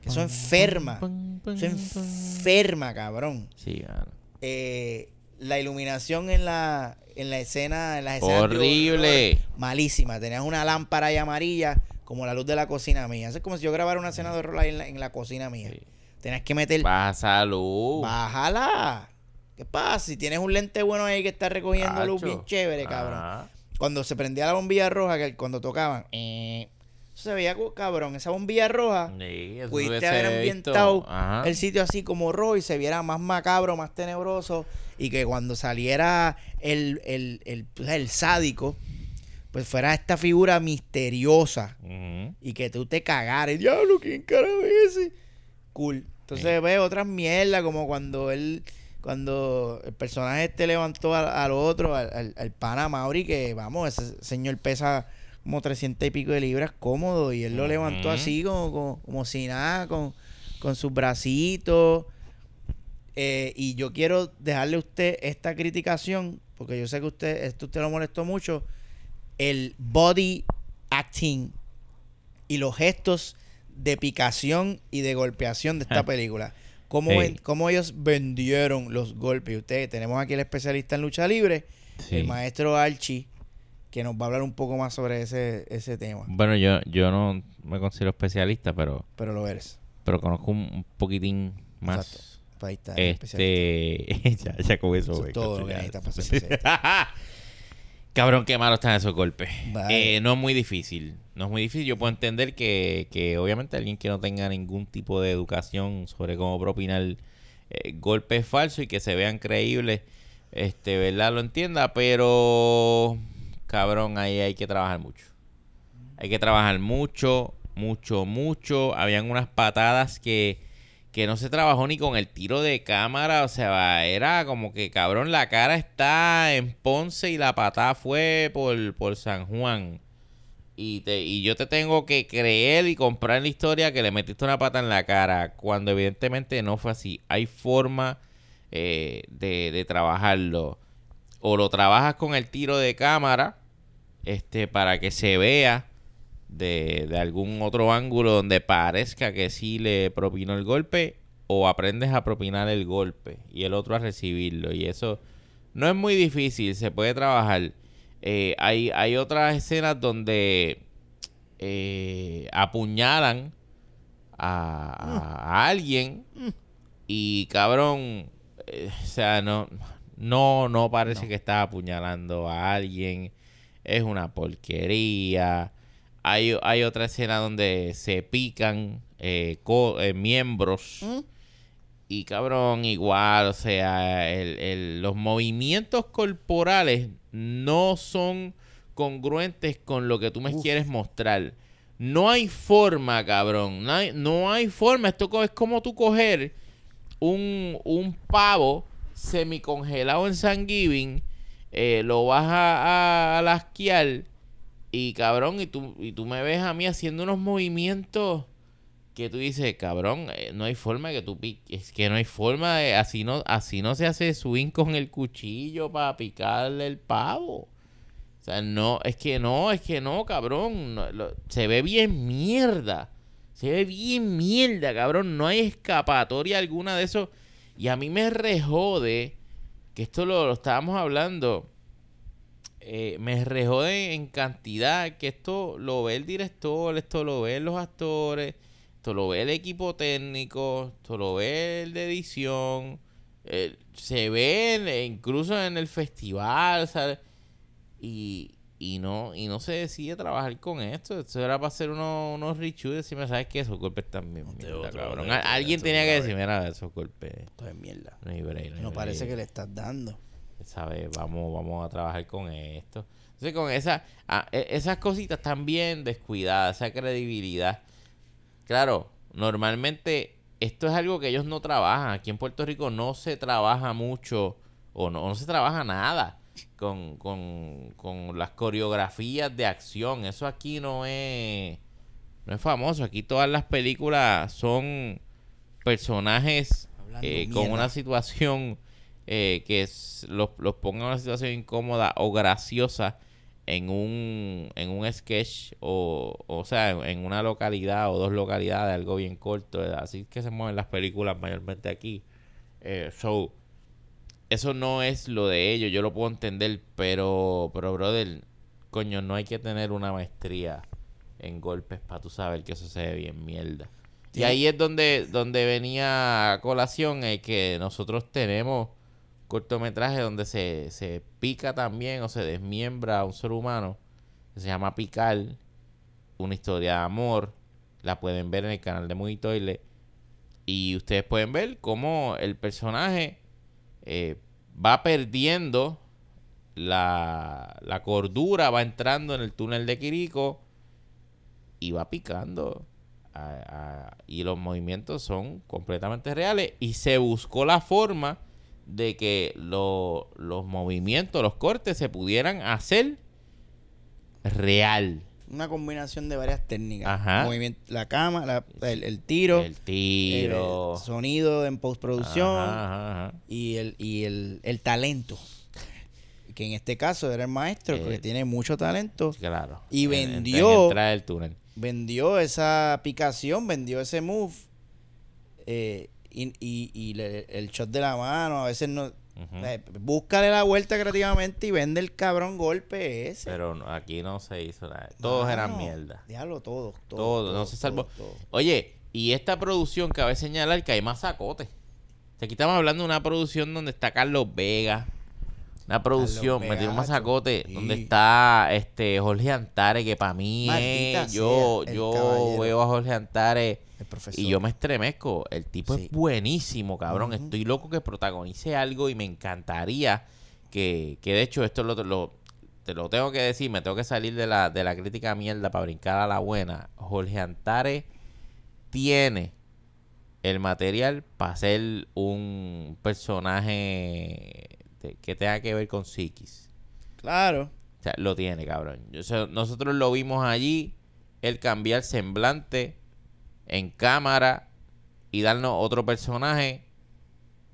Que eso enferma. Eso enferma, cabrón. Sí, mano. Eh, la iluminación en la en la escena en las escenas Horrible. horror, malísima tenías una lámpara ahí amarilla como la luz de la cocina mía eso es como si yo grabara una escena de horror ahí en la, en la cocina mía Sí. Tenías que meter Baja salud. bájala ¿qué pasa? si tienes un lente bueno ahí que está recogiendo luz bien chévere cabrón cuando se prendía la bombilla roja que cuando tocaban eh, eso se veía cabrón esa bombilla roja Sí, eso pudiste haber ambientado Ajá. el sitio así como rojo y se viera más macabro, más tenebroso y que cuando saliera el, el, el, pues, el sádico, pues fuera esta figura misteriosa y que tú te cagaras. Diablo, ¿quién carajo es ese? Cool. Entonces ve otras mierdas como cuando él, cuando el personaje este levantó al, al otro, al, al, al pana Mauri, que vamos, ese señor pesa como 300 y pico de libras cómodo y él lo levantó así como, como, como si nada, con, con sus bracitos. Eh, y yo quiero dejarle a usted esta criticación, porque yo sé que usted, esto usted lo molestó mucho, el body acting y los gestos de picación y de golpeación de esta película. Cómo, Hey. cómo ellos vendieron los golpes. Y Usted, tenemos aquí el especialista en lucha libre, Sí. el maestro Archie, que nos va a hablar un poco más sobre ese, ese tema. Bueno, yo, yo no me considero especialista, pero, Pero lo eres. pero conozco un, un poquitín más. Exacto. Ahí está. Este. ya, ya con eso. Eso es todo lo que necesitas para. Cabrón, qué malos están esos golpes. Vale. Eh, no es muy difícil. No es muy difícil. Yo puedo entender que, que obviamente alguien que no tenga ningún tipo de educación sobre cómo propinar eh, golpes falsos y que se vean creíbles, este, ¿verdad? Lo entienda, pero cabrón, ahí hay que trabajar mucho. Hay que trabajar mucho, mucho, mucho. Habían unas patadas que, que no se trabajó ni con el tiro de cámara. O sea, era como que, cabrón, la cara está en Ponce y la patada fue por, por San Juan. Y, te, y yo te tengo que creer y comprar la historia que le metiste una pata en la cara. Cuando evidentemente no fue así. Hay forma eh, de, de trabajarlo. O lo trabajas con el tiro de cámara. Este, para que se vea de, de algún otro ángulo donde parezca que sí le propinó el golpe. O aprendes a propinar el golpe. Y el otro a recibirlo. Y eso no es muy difícil. Se puede trabajar. Eh, hay, hay otras escenas donde eh, apuñalan a, a- a alguien y cabrón, eh, o sea, no, no, no parece que está apuñalando a alguien. Es una porquería. Hay, hay otra escena donde se pican eh, co- miembros. Y cabrón, igual, o sea, el- el- los movimientos corporales no son congruentes con lo que tú me quieres mostrar. No hay forma, cabrón. No hay, no hay forma. Esto es como tú coger un, un pavo semicongelado en San Giving, eh, lo vas a, a, a lasquear y cabrón, y tú, y tú me ves a mí haciendo unos movimientos que tú dices, cabrón, eh, no hay forma que tú piques, es que no hay forma así no, así no se hace swing con el cuchillo para picarle el pavo. O sea, no, es que no, es que no, cabrón, se ve bien mierda. Se ve bien mierda, cabrón, no hay escapatoria alguna de eso. Y a mí me rejode, que esto lo, lo estábamos hablando, eh, me rejode en cantidad que esto lo ve el director, esto lo ven los actores, esto lo ve el equipo técnico, esto lo ve el de edición, eh, se ve en- incluso en el festival, ¿sabes? Y, y no y no se decide trabajar con esto. Esto era para hacer unos, unos y decirme, ¿sabes qué? Esos golpes también. mierda, cabrón. A- Alguien tenía que de- decir, mira, esos golpes. Esto es mierda. No hay break, no hay No parece break". que le estás dando. ¿sabes? Vamos, vamos a trabajar con esto. Entonces, con esa, ah, e- esas cositas están bien descuidadas, esa credibilidad. Claro, normalmente esto es algo que ellos no trabajan. Aquí en Puerto Rico no se trabaja mucho o no, no se trabaja nada con, con, con las coreografías de acción. Eso aquí no es, no es famoso. Aquí todas las películas son personajes eh, con una situación eh, que es- los, los ponga en una situación incómoda o graciosa en un, en un sketch o, o sea, en, una localidad o dos localidades, algo bien corto. eh, Así que se mueven las películas mayormente aquí. Eh, so, eso no es lo de ellos, yo lo puedo entender, pero, pero brother, coño, no hay que tener una maestría en golpes para tú saber que eso se ve bien mierda. Y ahí es donde, donde venía a colación el que nosotros tenemos cortometrajes donde se, se pica también o se desmiembra a un ser humano, que se llama Picar, una historia de amor, la pueden ver en el canal de Movie Toilet, y ustedes pueden ver cómo el personaje eh, va perdiendo la, la cordura, va entrando en el túnel de Quirico y va picando. y los movimientos son completamente reales. Y se buscó la forma de que lo- los movimientos, los cortes se pudieran hacer real. Una combinación de varias técnicas. Ajá. Movimiento, la cama, la- el, el tiro, El tiro. eh, sonido en postproducción Ajá, ajá, y, el, y el, el talento. Que en este caso era el maestro, Eh, que tiene mucho talento. Claro. Y En- en- en vendió- entrar del túnel. vendió esa picación, vendió ese move. eh, y y, y le- el shot de la mano, a veces no. Eh, búscale la vuelta creativamente y vende el cabrón golpe ese. Pero no- aquí no se hizo nada. Todos eran mierda. Déjalo todo. todo Todo, no se salvó. todo, todo. Oye, y esta producción cabe señalar que hay más sacote. Aquí estamos hablando de una producción donde está Carlos Vega. Una producción, un masacote, sí. donde está este Jorge Antare, que para mí Maldita es, yo, sea, yo caballero. veo a Jorge Antare El profesor. y yo me estremezco. El tipo Sí. es buenísimo, cabrón. Estoy loco que protagonice algo y me encantaría que, que de hecho esto lo, lo- te lo tengo que decir, me tengo que salir de la, de la crítica mierda para brincar a la buena. Jorge Antare tiene el material para ser un personaje de- que tenga que ver con psiquis. Claro. O sea, lo tiene, cabrón. Nosotros lo vimos allí, el cambiar semblante en cámara y darnos otro personaje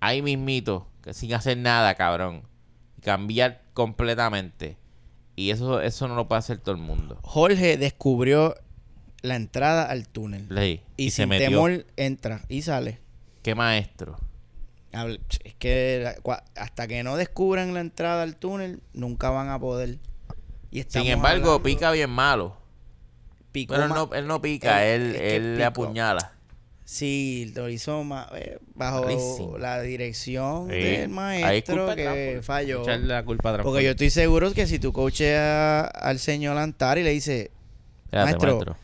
ahí mismito, que sin hacer nada, cabrón. Y cambiar completamente. Y eso, eso no lo puede hacer todo el mundo. Jorge descubrió la entrada al túnel. Leí. Y, se sin metió. temor entra y sale. Qué maestro. Es que hasta que no descubran la entrada al túnel, nunca van a poder. Y Sin embargo, hablando- pica bien malo. picó Pero él no, él no pica, él- él, es que él le apuñala. Sí, lo hizo eh, bajo la dirección Sí. del maestro de que falló. La culpa. Porque yo estoy seguro que si tú coacheas al señor Antari y le dices, maestro, maestro.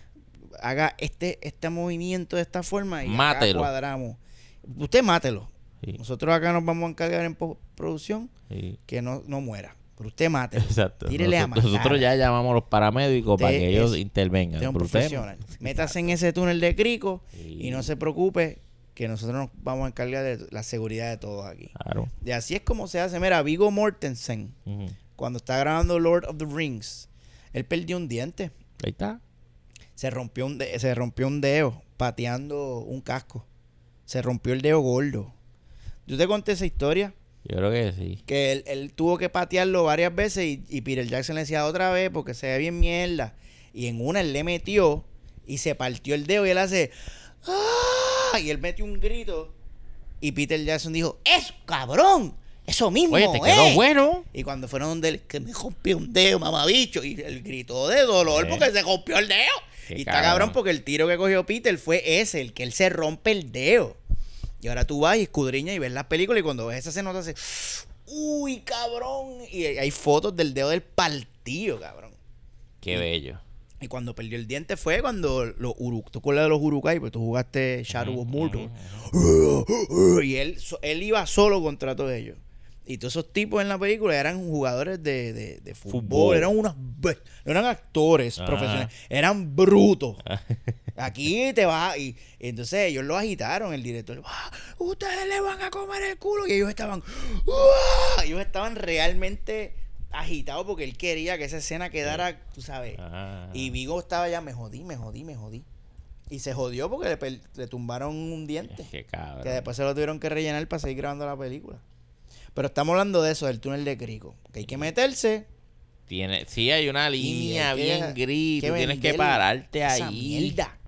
haga este, este movimiento de esta forma y acá Mátelo. cuadramos. Usted mátelo. Sí, Nosotros acá nos vamos a encargar en postproducción sí. que no, no muera. Pero usted mátelo. Exacto. Tírele a Nosotros, matar. nosotros ya llamamos a los paramédicos para que ellos intervengan. Usted es un profesional. Métase en ese túnel de crico Sí. y no se preocupe que nosotros nos vamos a encargar de la seguridad de todos aquí. Claro. Y así es como se hace. Mira, Vigo Mortensen, cuando está grabando Lord of the Rings, él perdió un diente. Ahí está. Se rompió un, de- se rompió un dedo pateando un casco. Se rompió el dedo gordo. Yo te conté esa historia. Yo creo que sí. Que él, él tuvo que patearlo varias veces y, y Peter Jackson le decía otra vez porque se ve bien mierda. Y en una él le metió y se partió el dedo y él hace ¡Ah! Y él metió un grito y Peter Jackson dijo ¡Eso, cabrón! ¡Eso mismo Oye, te quedó es". bueno. Y cuando fueron donde él, que me rompió un dedo, mamabicho, y él gritó de dolor Eh. porque se rompió el dedo. Qué y está cabrón porque el tiro que cogió Peter fue ese, el que él se rompe el dedo. Y ahora tú vas y escudriñas y ves las películas y cuando ves esa se nota hace, uy, cabrón. Y hay fotos del dedo del partido, cabrón. Qué bello. Y cuando perdió el diente fue cuando los Uruk, tú acuerdas de los Urukai, pues tú jugaste Shadow of Mordor. Y él, él iba solo contra todos ellos. Y todos esos tipos en la película eran jugadores de, de- de fútbol, Fútbol. eran unos no eran actores Ah. profesionales, eran brutos. Aquí te va y, y entonces ellos lo agitaron, el director, "Ah, ustedes le van a comer el culo y ellos estaban, "Ah", ellos estaban realmente agitados porque él quería que esa escena quedara, tú sabes. Ah. Y Vigo estaba ya, me jodí, me jodí, me jodí. Y se jodió porque le, tumbaron un diente. Qué cabrón. Que después se lo tuvieron que rellenar para seguir grabando la película. Pero estamos hablando de eso, del túnel de Crico. Que hay que meterse. Tiene, sí, hay una línea hay que- bien gris. que Tú tienes que pararte esa ahí. mierda.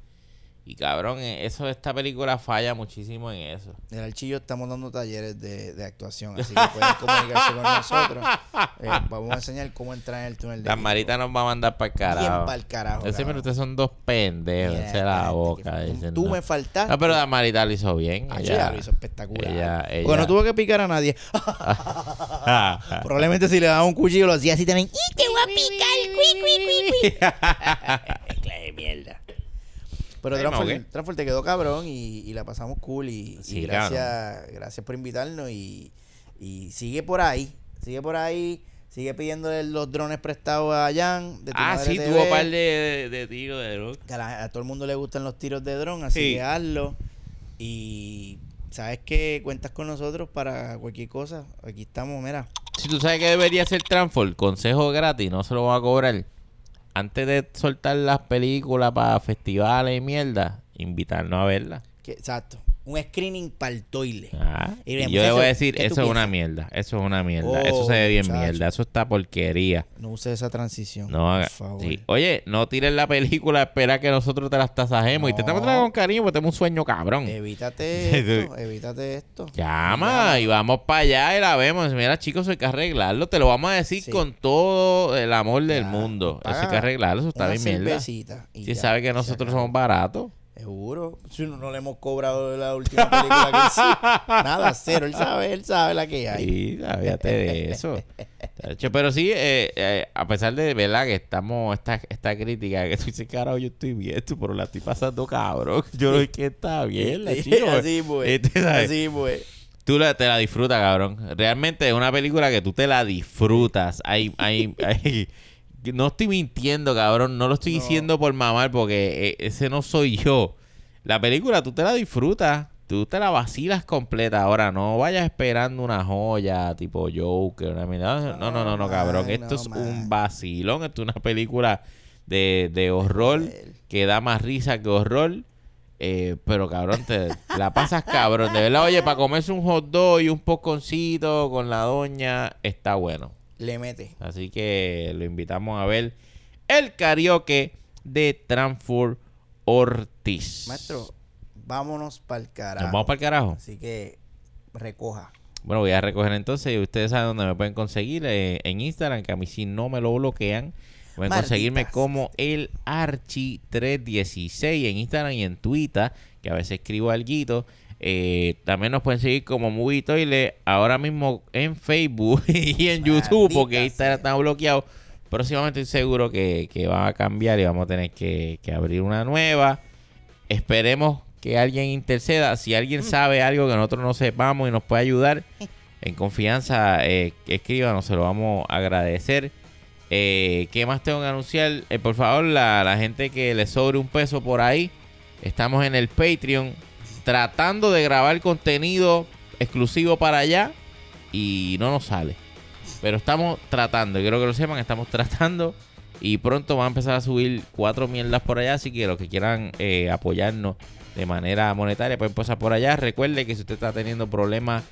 Y cabrón, eh, eso esta película falla muchísimo en eso. En el archillo estamos dando talleres de, de actuación, así que pueden comunicarse con nosotros. Eh, vamos a enseñar cómo entrar en el túnel de La. Marita nos va a mandar para el Bien carajo. carajo, Yo siempre cabrón. ustedes son dos pendejos. Mira, Esa esta la gente boca. que- dicen, Tú no. me faltaste. No, pero la Marita lo hizo bien. Ah, ella, ella lo hizo espectacular. ella- Porque no tuvo que picar a nadie. Probablemente si le daba un cuchillo lo hacía así también. ¡Y te voy a picar! ¡Cui, cui, cui, cui! Clase de mierda. Pero Transfer, te quedó cabrón y, y la pasamos cool. Y, gracias, gracias por invitarnos. Y, y sigue por ahí. Sigue por ahí. Sigue pidiéndole los drones prestados a Jan. De tu ah, Madre sí, TV, tuvo un par de, de, de tiros de luz. que a, la- a todo el mundo le gustan los tiros de dron, así Sí. que hazlo. Y sabes que cuentas con nosotros para cualquier cosa. Aquí estamos, mira. Si tú sabes que debería ser Transform, consejo gratis, no se lo va a cobrar. Antes de soltar las películas para festivales y mierda, invitarnos a verlas. Exacto. Un screening para el toile. Ah, Y y bien, yo le voy a decir, ¿qué tú eso es una mierda, eso es una mierda, Oh, eso se ve bien muchacho. mierda, eso está porquería. No uses esa transición. No haga. por favor. sí. Oye, no tires la película, espera que nosotros te las tasajemos y te estamos con cariño porque tenemos un sueño cabrón. Evítate esto. evítate esto. Llama y vamos para allá y la vemos. Mira, chicos, hay que arreglarlo. Te lo vamos a decir Sí. con todo el amor del Ya, mundo. hay que arreglarlo, eso está bien mierda. Si ya, sabe que nosotros somos baratos. Seguro. Si no, no le hemos cobrado la última película que hizo. Nada, cero. Él sabe, él sabe la que hay. Sí, de eso. Pero sí, eh, eh, a pesar de verdad que estamos, esta, esta crítica que tú dices, carajo, yo estoy bien, tú, pero la estoy pasando cabrón. Yo no sé que está bien, la chico. así pues. Así pues. Tú la- te la disfrutas, cabrón. Realmente es una película que tú te la disfrutas. Hay, hay, hay- No estoy mintiendo, cabrón. No lo estoy No. diciendo por mamar porque eh, ese no soy yo. La película tú te la disfrutas. Tú te la vacilas completa. Ahora, no vayas esperando una joya tipo Joker. Una mierda. no, no, no, no, cabrón. Esto no, es un vacilón. Esto es una película de, de horror que da más risa que horror. Eh, pero cabrón, te la pasas cabrón. De verdad, oye, para comerse un hot dog y un poconcito con la doña, está bueno. Le mete. Así que lo invitamos a ver el karaoke de Transford Ortiz. Maestro, vámonos para el carajo. Nos vamos para el carajo. Así que recoja. Bueno, voy a recoger entonces. Y ustedes saben dónde me pueden conseguir eh, en Instagram, que a mí si no me lo bloquean. Pueden Maldita conseguirme como el Archi316 en Instagram y en Twitter, que a veces escribo algo. Eh, también nos pueden seguir como Movie Toilet ahora mismo en Facebook y en YouTube, porque Instagram está bloqueado. Próximamente estoy seguro que, que va a cambiar y vamos a tener que, que abrir una nueva. Esperemos que alguien interceda. Si alguien sabe algo que nosotros no sepamos y nos puede ayudar, en confianza, eh, escríbanos, se lo vamos a agradecer. Eh, ¿Qué más tengo que anunciar? Eh, por favor, la, la gente que le sobre un peso por ahí, estamos en el Patreon tratando de grabar contenido exclusivo para allá y no nos sale. Pero estamos tratando, quiero que lo sepan, estamos tratando y pronto va a empezar a subir cuatro mierdas por allá, así que los que quieran eh, apoyarnos de manera monetaria pueden pasar por allá. Recuerde que si usted está teniendo problemas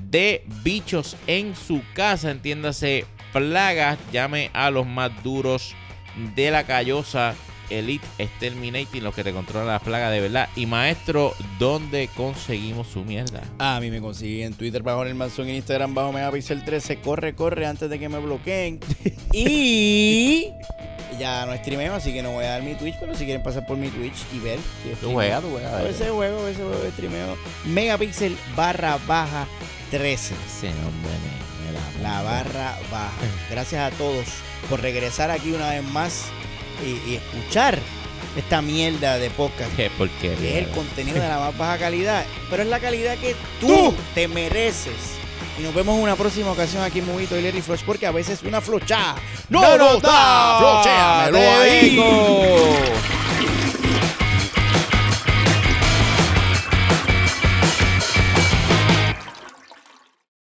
de bichos en su casa, entiéndase plagas, llame a los más duros de la callosa Elite Exterminating, los que te controlan las plagas de verdad. Y maestro, ¿dónde conseguimos su mierda? A mí me consiguen en Twitter bajo el manzón, en Instagram bajo Megapixel 13. Corre, corre antes de que me bloqueen. y ya no streameo, así que no voy a dar mi Twitch, pero si quieren pasar por mi Twitch y ver. si Tú juegas, tú juegas. A veces juego, a veces juego, streameo. Megapixel barra baja 13. Ese nombre me, me la, La barra baja. Gracias a todos por regresar aquí una vez más y, escuchar esta mierda de podcast. Qué porquería. Que es el contenido de la más baja calidad. Pero es la calidad que tú, te mereces. Y nos vemos en una próxima ocasión aquí en Movito y Larry Flush, porque a veces una flochada no, no da. da. ¡Flocheamelo ahí!